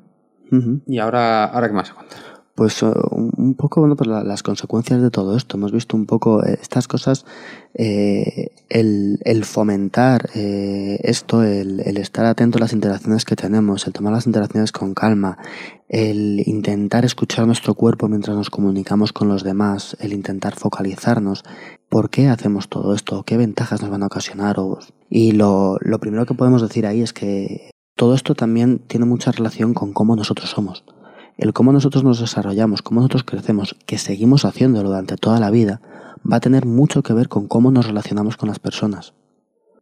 Uh -huh. Y ahora, ahora qué más a contar. Pues uh, un poco, bueno, pues la, las consecuencias de todo esto. Hemos visto un poco eh, estas cosas, eh, el, el, fomentar eh, esto, el, el, estar atento a las interacciones que tenemos, el tomar las interacciones con calma, el intentar escuchar nuestro cuerpo mientras nos comunicamos con los demás, el intentar focalizarnos. ¿Por qué hacemos todo esto? ¿Qué ventajas nos van a ocasionar? Y lo, lo primero que podemos decir ahí es que todo esto también tiene mucha relación con cómo nosotros somos el cómo nosotros nos desarrollamos, cómo nosotros crecemos, que seguimos haciéndolo durante toda la vida, va a tener mucho que ver con cómo nos relacionamos con las personas.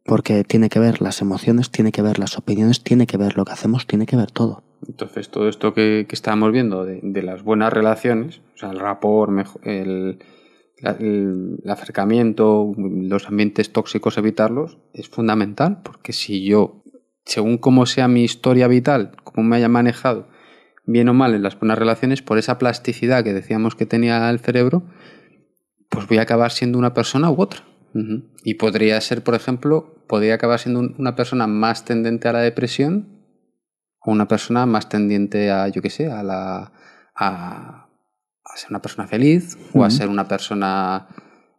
Porque tiene que ver las emociones, tiene que ver las opiniones, tiene que ver lo que hacemos, tiene que ver todo. Entonces, todo esto que, que estábamos viendo de, las buenas relaciones, o sea, el rapport, el, el, el acercamiento, los ambientes tóxicos, evitarlos, es fundamental, porque si yo, según cómo sea mi historia vital, cómo me haya manejado, bien o mal en las buenas relaciones, por esa plasticidad que decíamos que tenía el cerebro, pues voy a acabar siendo una persona u otra. Uh -huh. Y podría ser, por ejemplo, podría acabar siendo una persona más tendente a la depresión o una persona más tendiente a, yo qué sé, a la. a, a ser una persona feliz uh -huh. o a ser una persona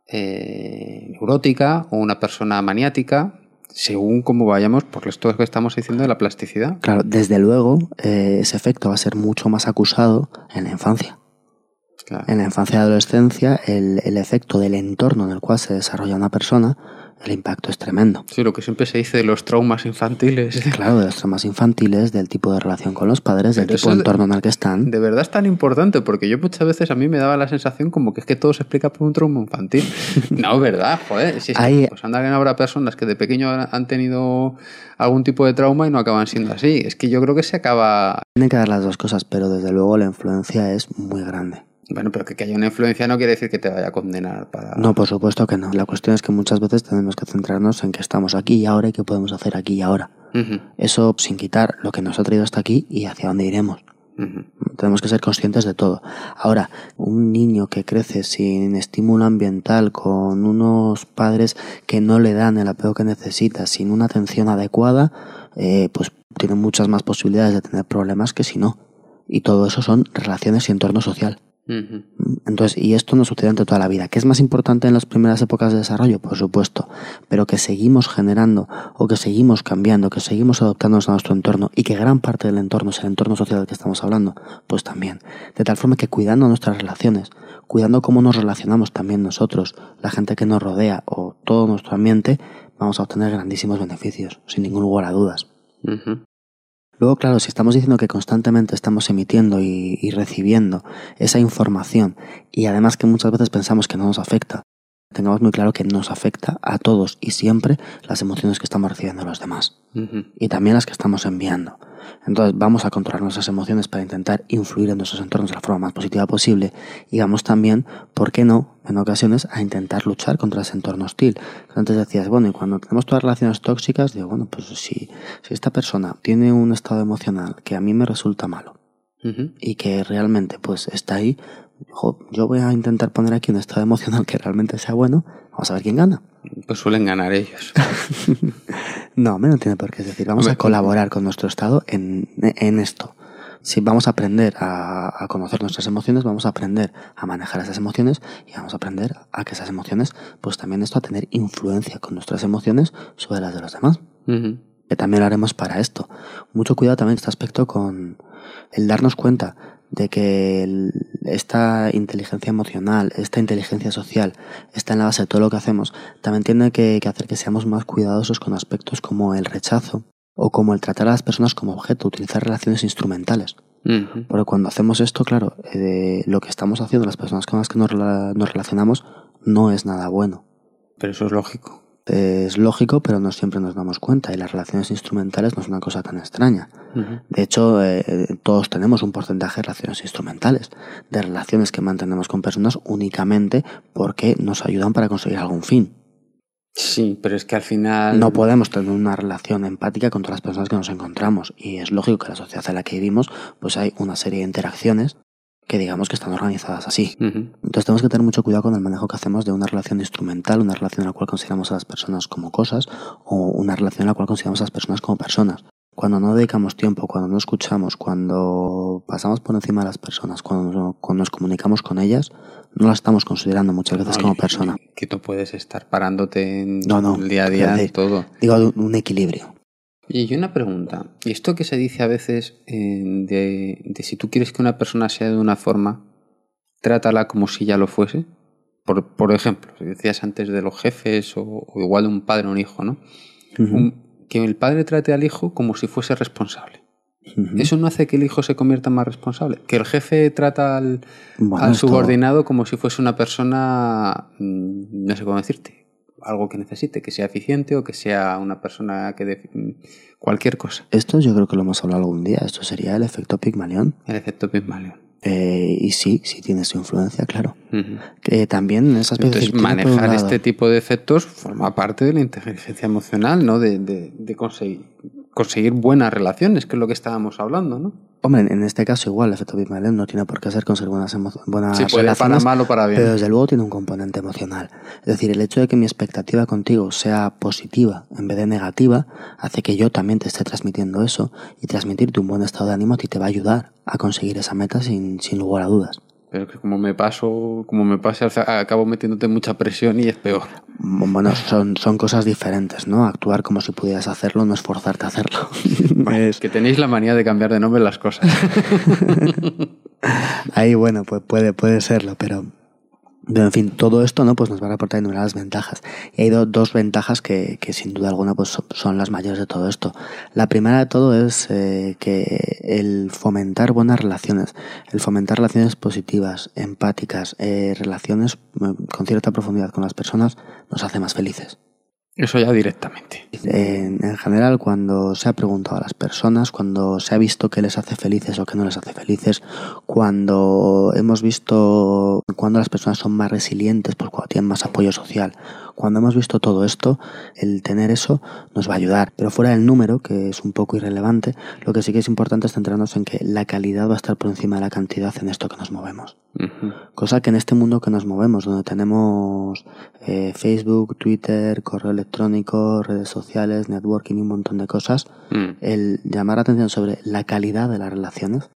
eh, neurótica o una persona maniática según cómo vayamos por esto que estamos diciendo de la plasticidad. Claro, desde luego eh, ese efecto va a ser mucho más acusado en la infancia. Claro. En la infancia y adolescencia, el, el, efecto del entorno en el cual se desarrolla una persona, el impacto es tremendo. Sí, lo que siempre se dice de los traumas infantiles. Claro, de los traumas infantiles, del tipo de relación con los padres, del tipo de entorno en el que están. De verdad es tan importante, porque yo muchas veces a mí me daba la sensación como que es que todo se explica por un trauma infantil. no, verdad, joder. Si es Hay... pues anda que no habrá personas que de pequeño han tenido algún tipo de trauma y no acaban siendo así. Es que yo creo que se acaba... Tienen que dar las dos cosas, pero desde luego la influencia es muy grande. Bueno, pero que, que haya una influencia no quiere decir que te vaya a condenar para... No, por supuesto que no. La cuestión es que muchas veces tenemos que centrarnos en que estamos aquí y ahora y qué podemos hacer aquí y ahora. Uh -huh. Eso sin quitar lo que nos ha traído hasta aquí y hacia dónde iremos. Uh -huh. Tenemos que ser conscientes de todo. Ahora, un niño que crece sin estímulo ambiental, con unos padres que no le dan el apego que necesita, sin una atención adecuada, eh, pues tiene muchas más posibilidades de tener problemas que si no. Y todo eso son relaciones y entorno social. Uh -huh. Entonces, y esto no sucede ante toda la vida. ¿Qué es más importante en las primeras épocas de desarrollo? Por supuesto, pero que seguimos generando o que seguimos cambiando, que seguimos adoptándonos a nuestro entorno y que gran parte del entorno es el entorno social del que estamos hablando, pues también. De tal forma que cuidando nuestras relaciones, cuidando cómo nos relacionamos también nosotros, la gente que nos rodea o todo nuestro ambiente, vamos a obtener grandísimos beneficios, sin ningún lugar a dudas. Uh -huh. Luego, claro, si estamos diciendo que constantemente estamos emitiendo y, y, recibiendo esa información y además que muchas veces pensamos que no nos afecta, tengamos muy claro que nos afecta a todos y siempre las emociones que estamos recibiendo de los demás y también las que estamos enviando. Entonces vamos a controlar nuestras emociones para intentar influir en nuestros entornos de la forma más positiva posible y vamos también, ¿por qué no?, en ocasiones a intentar luchar contra ese entorno hostil. Antes decías, bueno, y cuando tenemos todas relaciones tóxicas, digo, bueno, pues si, si esta persona tiene un estado emocional que a mí me resulta malo y que realmente pues está ahí, yo voy a intentar poner aquí un estado emocional que realmente sea bueno, vamos a ver quién gana. Pues suelen ganar ellos. No, me no tiene por qué es decir. Vamos a colaborar con nuestro Estado en, en esto. Si vamos a aprender a, a conocer nuestras emociones, vamos a aprender a manejar esas emociones y vamos a aprender a que esas emociones, pues también esto a tener influencia con nuestras emociones sobre las de los demás. Que también lo haremos para esto. Mucho cuidado también en este aspecto con el darnos cuenta de que el- esta inteligencia emocional, esta inteligencia social, está en la base de todo lo que hacemos, también tiene que, que hacer que seamos más cuidadosos con aspectos como el rechazo o como el tratar a las personas como objeto, utilizar relaciones instrumentales. Porque cuando hacemos esto, claro, eh, lo que estamos haciendo, las personas con las que nos, nos relacionamos, no es nada bueno. Pero eso es lógico. Es lógico, pero no siempre nos damos cuenta y las relaciones instrumentales no es una cosa tan extraña. De hecho, eh, todos tenemos un porcentaje de relaciones instrumentales, de relaciones que mantenemos con personas únicamente porque nos ayudan para conseguir algún fin. Sí, pero es que al final... No podemos tener una relación empática con todas las personas que nos encontramos y es lógico que la sociedad en la que vivimos pues hay una serie de interacciones que digamos que están organizadas así. Entonces tenemos que tener mucho cuidado con el manejo que hacemos de una relación instrumental, una relación en la cual consideramos a las personas como cosas o una relación en la cual consideramos a las personas como personas. Cuando no dedicamos tiempo, cuando no escuchamos, cuando pasamos por encima de las personas, cuando, no- cuando nos comunicamos con ellas, no las estamos considerando muchas veces como persona. Que tú puedes estar parándote en No, no, el día a día, decir- todo. Digo, un equilibrio. Y una pregunta. ¿Y esto que se dice a veces eh, de, de si tú quieres que una persona sea de una forma, trátala como si ya lo fuese? Por, por ejemplo, si decías antes de los jefes o, o igual de un padre o un hijo, ¿no? Un- que el padre trate al hijo como si fuese responsable. ¿Eso no hace que el hijo se convierta más responsable? Que el jefe trata al, Bueno, al subordinado como si fuese una persona, mm, no sé cómo decirte, algo que necesite, que sea eficiente o que sea una persona que... de- mm, cualquier cosa. Esto yo creo que lo hemos hablado algún día. Esto sería el efecto Pigmalión. El efecto Pygmalion. Eh, y sí, sí tiene su influencia, claro. Que también en aspecto Entonces, manejar este tipo de efectos forma parte de la inteligencia emocional, ¿no? De, de- de conseguir, conseguir buenas relaciones, que es lo que estábamos hablando, ¿no? Hombre, en este caso igual el efecto Pygmalion no tiene por qué ser conseguir buenas, buenas Si puede para relaciones, mal o para bien. pero desde luego tiene un componente emocional. Es decir, el hecho de que mi expectativa contigo sea positiva en vez de negativa hace que yo también te esté transmitiendo eso y transmitirte un buen estado de ánimo a ti te va a ayudar a conseguir esa meta sin, sin lugar a dudas. Pero que como me paso, como me pase, acabo metiéndote mucha presión y es peor. Bueno, son, son cosas diferentes, ¿no? Actuar como si pudieras hacerlo no es forzarte a hacerlo. Es- Que tenéis la manía de cambiar de nombre las cosas. Ahí, bueno, pues puede, puede serlo, pero, pero en fin, todo esto no pues nos va a reportar innumerables ventajas. Y hay do- dos ventajas que, que sin duda alguna pues son, son las mayores de todo esto. La primera de todo es eh, que el fomentar buenas relaciones, el fomentar relaciones positivas, empáticas, eh, relaciones eh, con cierta profundidad con las personas nos hace más felices. Eso ya directamente. En, en general, cuando se ha preguntado a las personas, cuando se ha visto qué les hace felices o qué no les hace felices, cuando hemos visto cuando las personas son más resilientes, pues cuando tienen más apoyo social, cuando hemos visto todo esto, el tener eso nos va a ayudar. Pero fuera del número, que es un poco irrelevante, lo que sí que es importante es centrarnos en que la calidad va a estar por encima de la cantidad en esto que nos movemos. Cosa que en este mundo que nos movemos, donde tenemos eh, Facebook, Twitter, correo electrónico, redes sociales, networking y un montón de cosas, Mm. el llamar la atención sobre la calidad de las relaciones,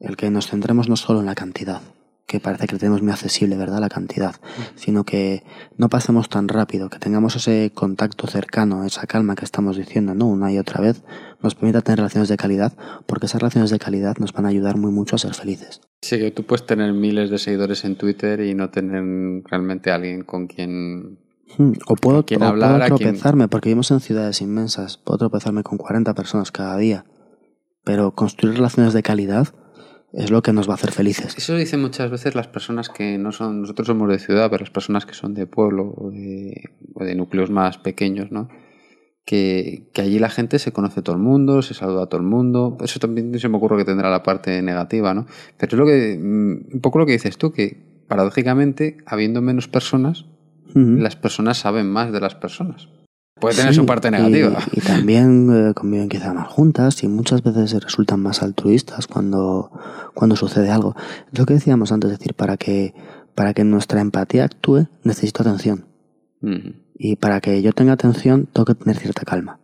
el que nos centremos no solo en la cantidad, que parece que tenemos muy accesible, ¿verdad? La cantidad, sino que no pasemos tan rápido, que tengamos ese contacto cercano, esa calma que estamos diciendo, ¿no? Una y otra vez, nos permita tener relaciones de calidad, porque esas relaciones de calidad nos van a ayudar muy mucho a ser felices. Sí, que tú puedes tener miles de seguidores en Twitter y no tener realmente alguien con quien... Hmm, O puedo, quién o puedo tropezarme, porque vivimos en ciudades inmensas, puedo tropezarme con 40 personas cada día, pero construir relaciones de calidad es lo que nos va a hacer felices. Eso dicen muchas veces las personas que no son, nosotros somos de ciudad, pero las personas que son de pueblo o de, o de núcleos más pequeños, ¿no? Que, que, allí la gente se conoce a todo el mundo, se saluda a todo el mundo. Eso también se me ocurre que tendrá la parte negativa, ¿no? Pero es lo que, mm, un poco lo que dices tú, que paradójicamente, habiendo menos personas, uh -huh. las personas saben más de las personas. Puede tener sí, su parte negativa. Y, y también eh, conviven quizá más juntas y muchas veces resultan más altruistas cuando, cuando sucede algo. Lo que decíamos antes, es decir, para que, para que nuestra empatía actúe, necesito atención. Uh -huh. Y para que yo tenga atención, tengo que tener cierta calma.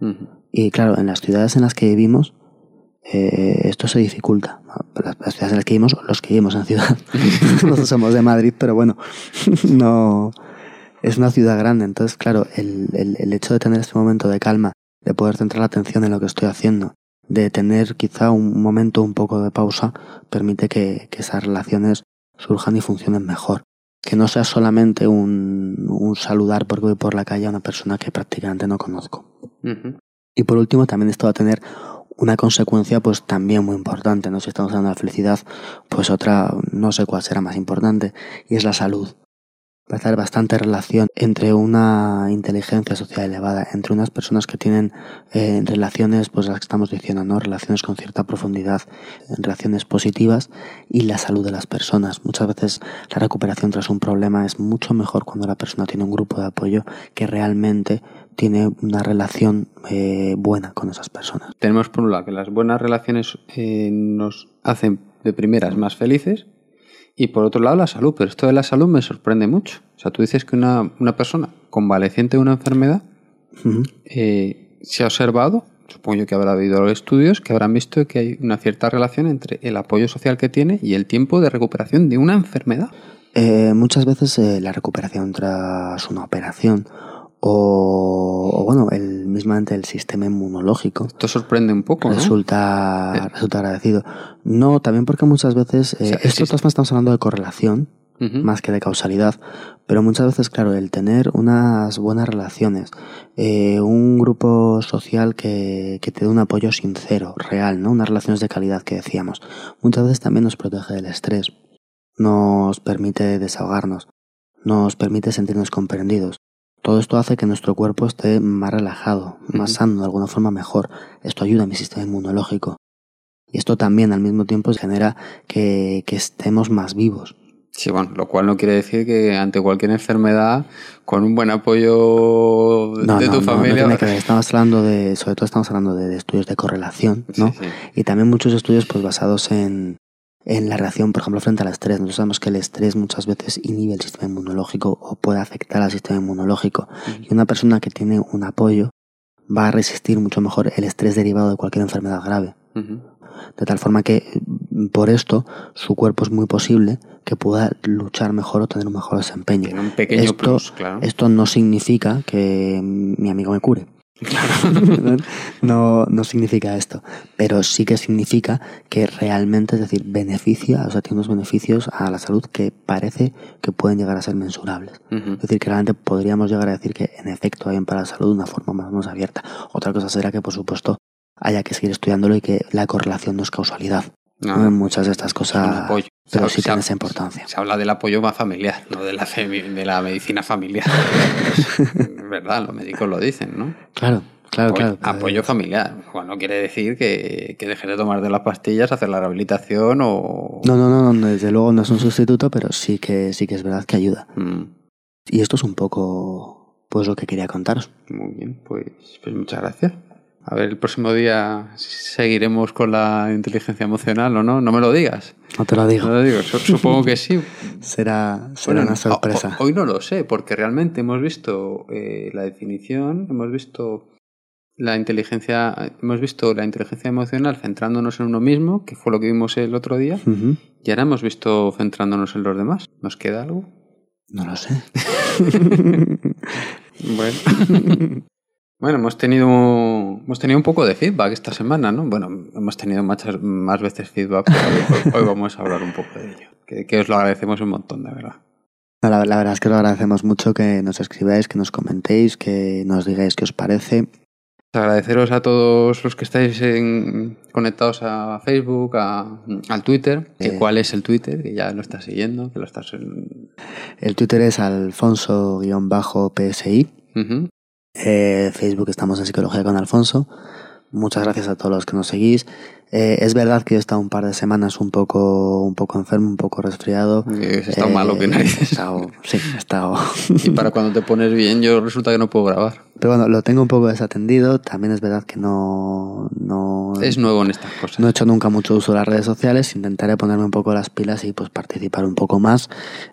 Uh -huh. Y claro, en las ciudades en las que vivimos, eh, esto se dificulta. Las, las, ciudades en las que vivimos, los que vivimos en ciudad. Nosotros somos de Madrid, pero bueno, no es una ciudad grande, entonces claro, el, el, el, hecho de tener este momento de calma, de poder centrar la atención en lo que estoy haciendo, de tener quizá un momento un poco de pausa, permite que, que esas relaciones surjan y funcionen mejor. Que no sea solamente un, un saludar porque voy por la calle a una persona que prácticamente no conozco. Uh -huh. Y por último, también esto va a tener una consecuencia pues también muy importante, ¿no? Si estamos hablando de la felicidad, pues otra, no sé cuál será más importante, y es la salud parece haber bastante relación entre una inteligencia social elevada, entre unas personas que tienen eh, relaciones, pues las que estamos diciendo, ¿no? Relaciones con cierta profundidad, relaciones positivas y la salud de las personas. Muchas veces la recuperación tras un problema es mucho mejor cuando la persona tiene un grupo de apoyo que realmente tiene una relación eh, buena con esas personas. Tenemos por un lado que las buenas relaciones eh, nos hacen de primeras más felices y por otro lado, la salud. Pero esto de la salud me sorprende mucho. O sea, tú dices que una, una persona convaleciente de una enfermedad uh -huh. eh, se ha observado, supongo yo que habrá habido estudios que habrán visto que hay una cierta relación entre el apoyo social que tiene y el tiempo de recuperación de una enfermedad. Eh, muchas veces eh, la recuperación tras una operación o, o, bueno, el mismamente el sistema inmunológico. Esto sorprende un poco, resulta, ¿no? resulta agradecido. No, también porque muchas veces, eh, o sea, esto estamos hablando de correlación, uh -huh. más que de causalidad, pero muchas veces, claro, el tener unas buenas relaciones, eh, un grupo social que, que te dé un apoyo sincero, real, ¿no? Unas relaciones de calidad que decíamos, muchas veces también nos protege del estrés, nos permite desahogarnos, nos permite sentirnos comprendidos. Todo esto hace que nuestro cuerpo esté más relajado, más sano, de alguna forma mejor. Esto ayuda a mi sistema inmunológico. Y esto también al mismo tiempo genera que, que estemos más vivos. Sí, bueno, lo cual no quiere decir que ante cualquier enfermedad, con un buen apoyo no, de no, tu no, familia. No, que estamos hablando de, sobre todo estamos hablando de, de estudios de correlación, ¿no? Sí, sí. Y también muchos estudios pues basados en, en la reacción, por ejemplo, frente al estrés. Nosotros sabemos que el estrés muchas veces inhibe el sistema inmunológico o puede afectar al sistema inmunológico. -huh. Y una persona que tiene un apoyo va a resistir mucho mejor el estrés derivado de cualquier enfermedad grave. Uh -huh. De tal forma que por esto su cuerpo es muy posible que pueda luchar mejor o tener un mejor desempeño. Tiene un pequeño esto, plus, claro. Esto no significa que mi amigo me cure. no, no significa esto, pero sí que significa que realmente, es decir, beneficia, o sea, tiene unos beneficios a la salud que parece que pueden llegar a ser mensurables. Uh -huh. Es decir, que realmente podríamos llegar a decir que en efecto hay para la salud de una forma más o menos abierta. Otra cosa será que, por supuesto, haya que seguir estudiándolo y que la correlación no es causalidad. No, muchas de estas cosas, pero sí tiene esa importancia. Se habla del apoyo más familiar, no de la, de la medicina familiar. ¿Verdad? Los médicos lo dicen, ¿no? Claro, claro, apoyo, claro. Apoyo familiar. Bueno, no quiere decir que, que dejes de tomar de las pastillas, hacer la rehabilitación o... No, no, no, no, desde luego no es un sustituto, pero sí que, sí que es verdad que ayuda. Mm. Y esto es un poco pues lo que quería contaros. Muy bien, pues, pues muchas gracias. A ver, el próximo día seguiremos con la inteligencia emocional o no. No me lo digas. No te lo digo. No lo digo. Supongo que sí. será será bueno, una sorpresa. Hoy no lo sé, porque realmente hemos visto eh, la definición, hemos visto la inteligencia, hemos visto la inteligencia emocional centrándonos en uno mismo, que fue lo que vimos el otro día, uh -huh. y ahora hemos visto centrándonos en los demás. ¿Nos queda algo? No lo sé. bueno. Bueno, hemos tenido, hemos tenido un poco de feedback esta semana, ¿no? Bueno, hemos tenido muchas, más veces feedback, pero hoy, hoy, vamos a hablar un poco de ello. Que, que, os lo agradecemos un montón, de verdad. La, la, verdad es que lo agradecemos mucho que nos escribáis, que nos comentéis, que nos digáis qué os parece. Agradeceros a todos los que estáis en- conectados a Facebook, a- al Twitter. Que Eh. ¿Cuál es el Twitter? Que ya lo estás siguiendo, que lo estás... en- El Twitter es alfonso-psi. Ujú. Eh, Facebook estamos en Psicología con Alfonso. Muchas gracias a todos los que nos seguís. Eh, es verdad que yo he estado un par de semanas un poco, un poco enfermo, un poco resfriado. Has estado Eh, malo que he narices. estado- sí, he estado. Y para cuando te pones bien, yo resulta que no puedo grabar. Pero bueno, lo tengo un poco desatendido. También es verdad que no, no, Es nuevo en estas cosas. no he hecho nunca mucho uso de las redes sociales. Intentaré ponerme un poco las pilas y pues participar un poco más.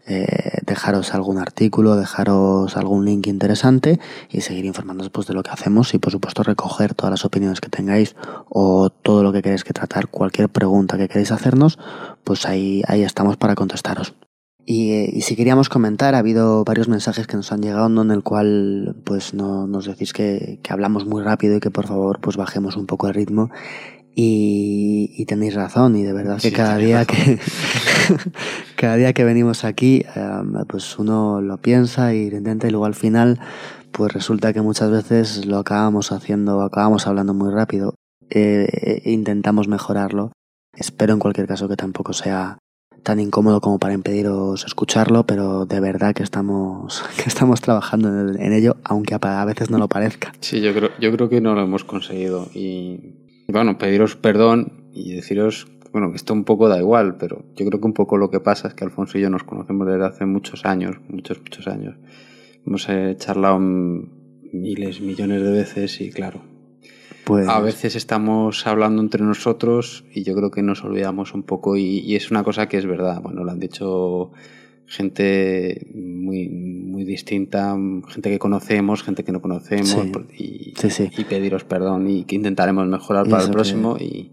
Eh, dejaros algún artículo, dejaros algún link interesante y seguir informándoos pues, de lo que hacemos y por supuesto recoger todas las opiniones que tengáis o todo lo que queréis que tratar, cualquier pregunta que queréis hacernos, pues ahí, ahí estamos para contestaros. Y, y si queríamos comentar, ha habido varios mensajes que nos han llegado en el cual pues no, nos decís que, que hablamos muy rápido y que por favor pues bajemos un poco el ritmo. Y, y tenéis razón, y de verdad que cada día razón. que cada día que venimos aquí, eh, pues uno lo piensa y lo intenta y luego al final, pues resulta que muchas veces lo acabamos haciendo, acabamos hablando muy rápido. Eh, e intentamos mejorarlo. Espero en cualquier caso que tampoco sea tan incómodo como para impediros escucharlo, pero de verdad que estamos, que estamos trabajando en, en ello, aunque a, veces no lo parezca. Sí, yo creo, yo creo que no lo hemos conseguido. Y, bueno, pediros perdón y deciros, bueno, que esto un poco da igual, pero yo creo que un poco lo que pasa es que Alfonso y yo nos conocemos desde hace muchos años, muchos, muchos años. Hemos eh, charlado miles, millones de veces y claro, Pues, a veces estamos hablando entre nosotros y yo creo que nos olvidamos un poco y, y es una cosa que es verdad. Bueno, lo han dicho gente muy, muy distinta, gente que conocemos, gente que no conocemos Sí. y, Sí, sí. y pediros perdón y que intentaremos mejorar para eso el que- próximo y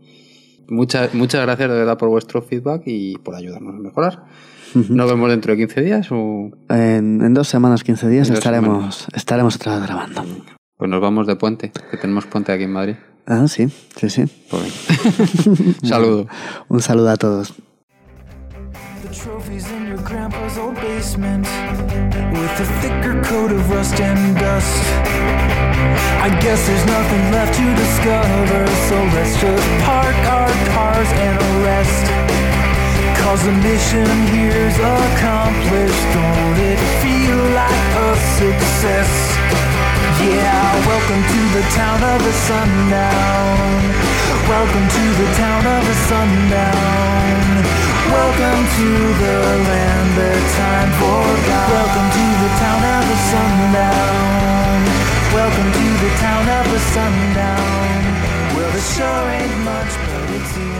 muchas, muchas gracias de verdad por vuestro feedback y por ayudarnos a mejorar. Nos vemos dentro de 15 días o en, en dos semanas, 15 días estaremos, estaremos otra vez grabando. Pues nos vamos de puente, que tenemos puente aquí en Madrid. Ah, sí, sí, sí. Pues venga. Saludo. Un saludo a todos. Trophies in your grandpa's old basement with a thicker coat of rust and dust. I guess there's nothing left to discover, so let's just park our cars and rest. Cause the mission here's accomplished. Don't it feel like a success? Yeah, welcome to the town of the sundown. Welcome to the town of the sundown. Welcome to the land that time forgot. Welcome to the town of the sundown. Welcome to the town of the sundown. Well, there sure ain't much, but it's only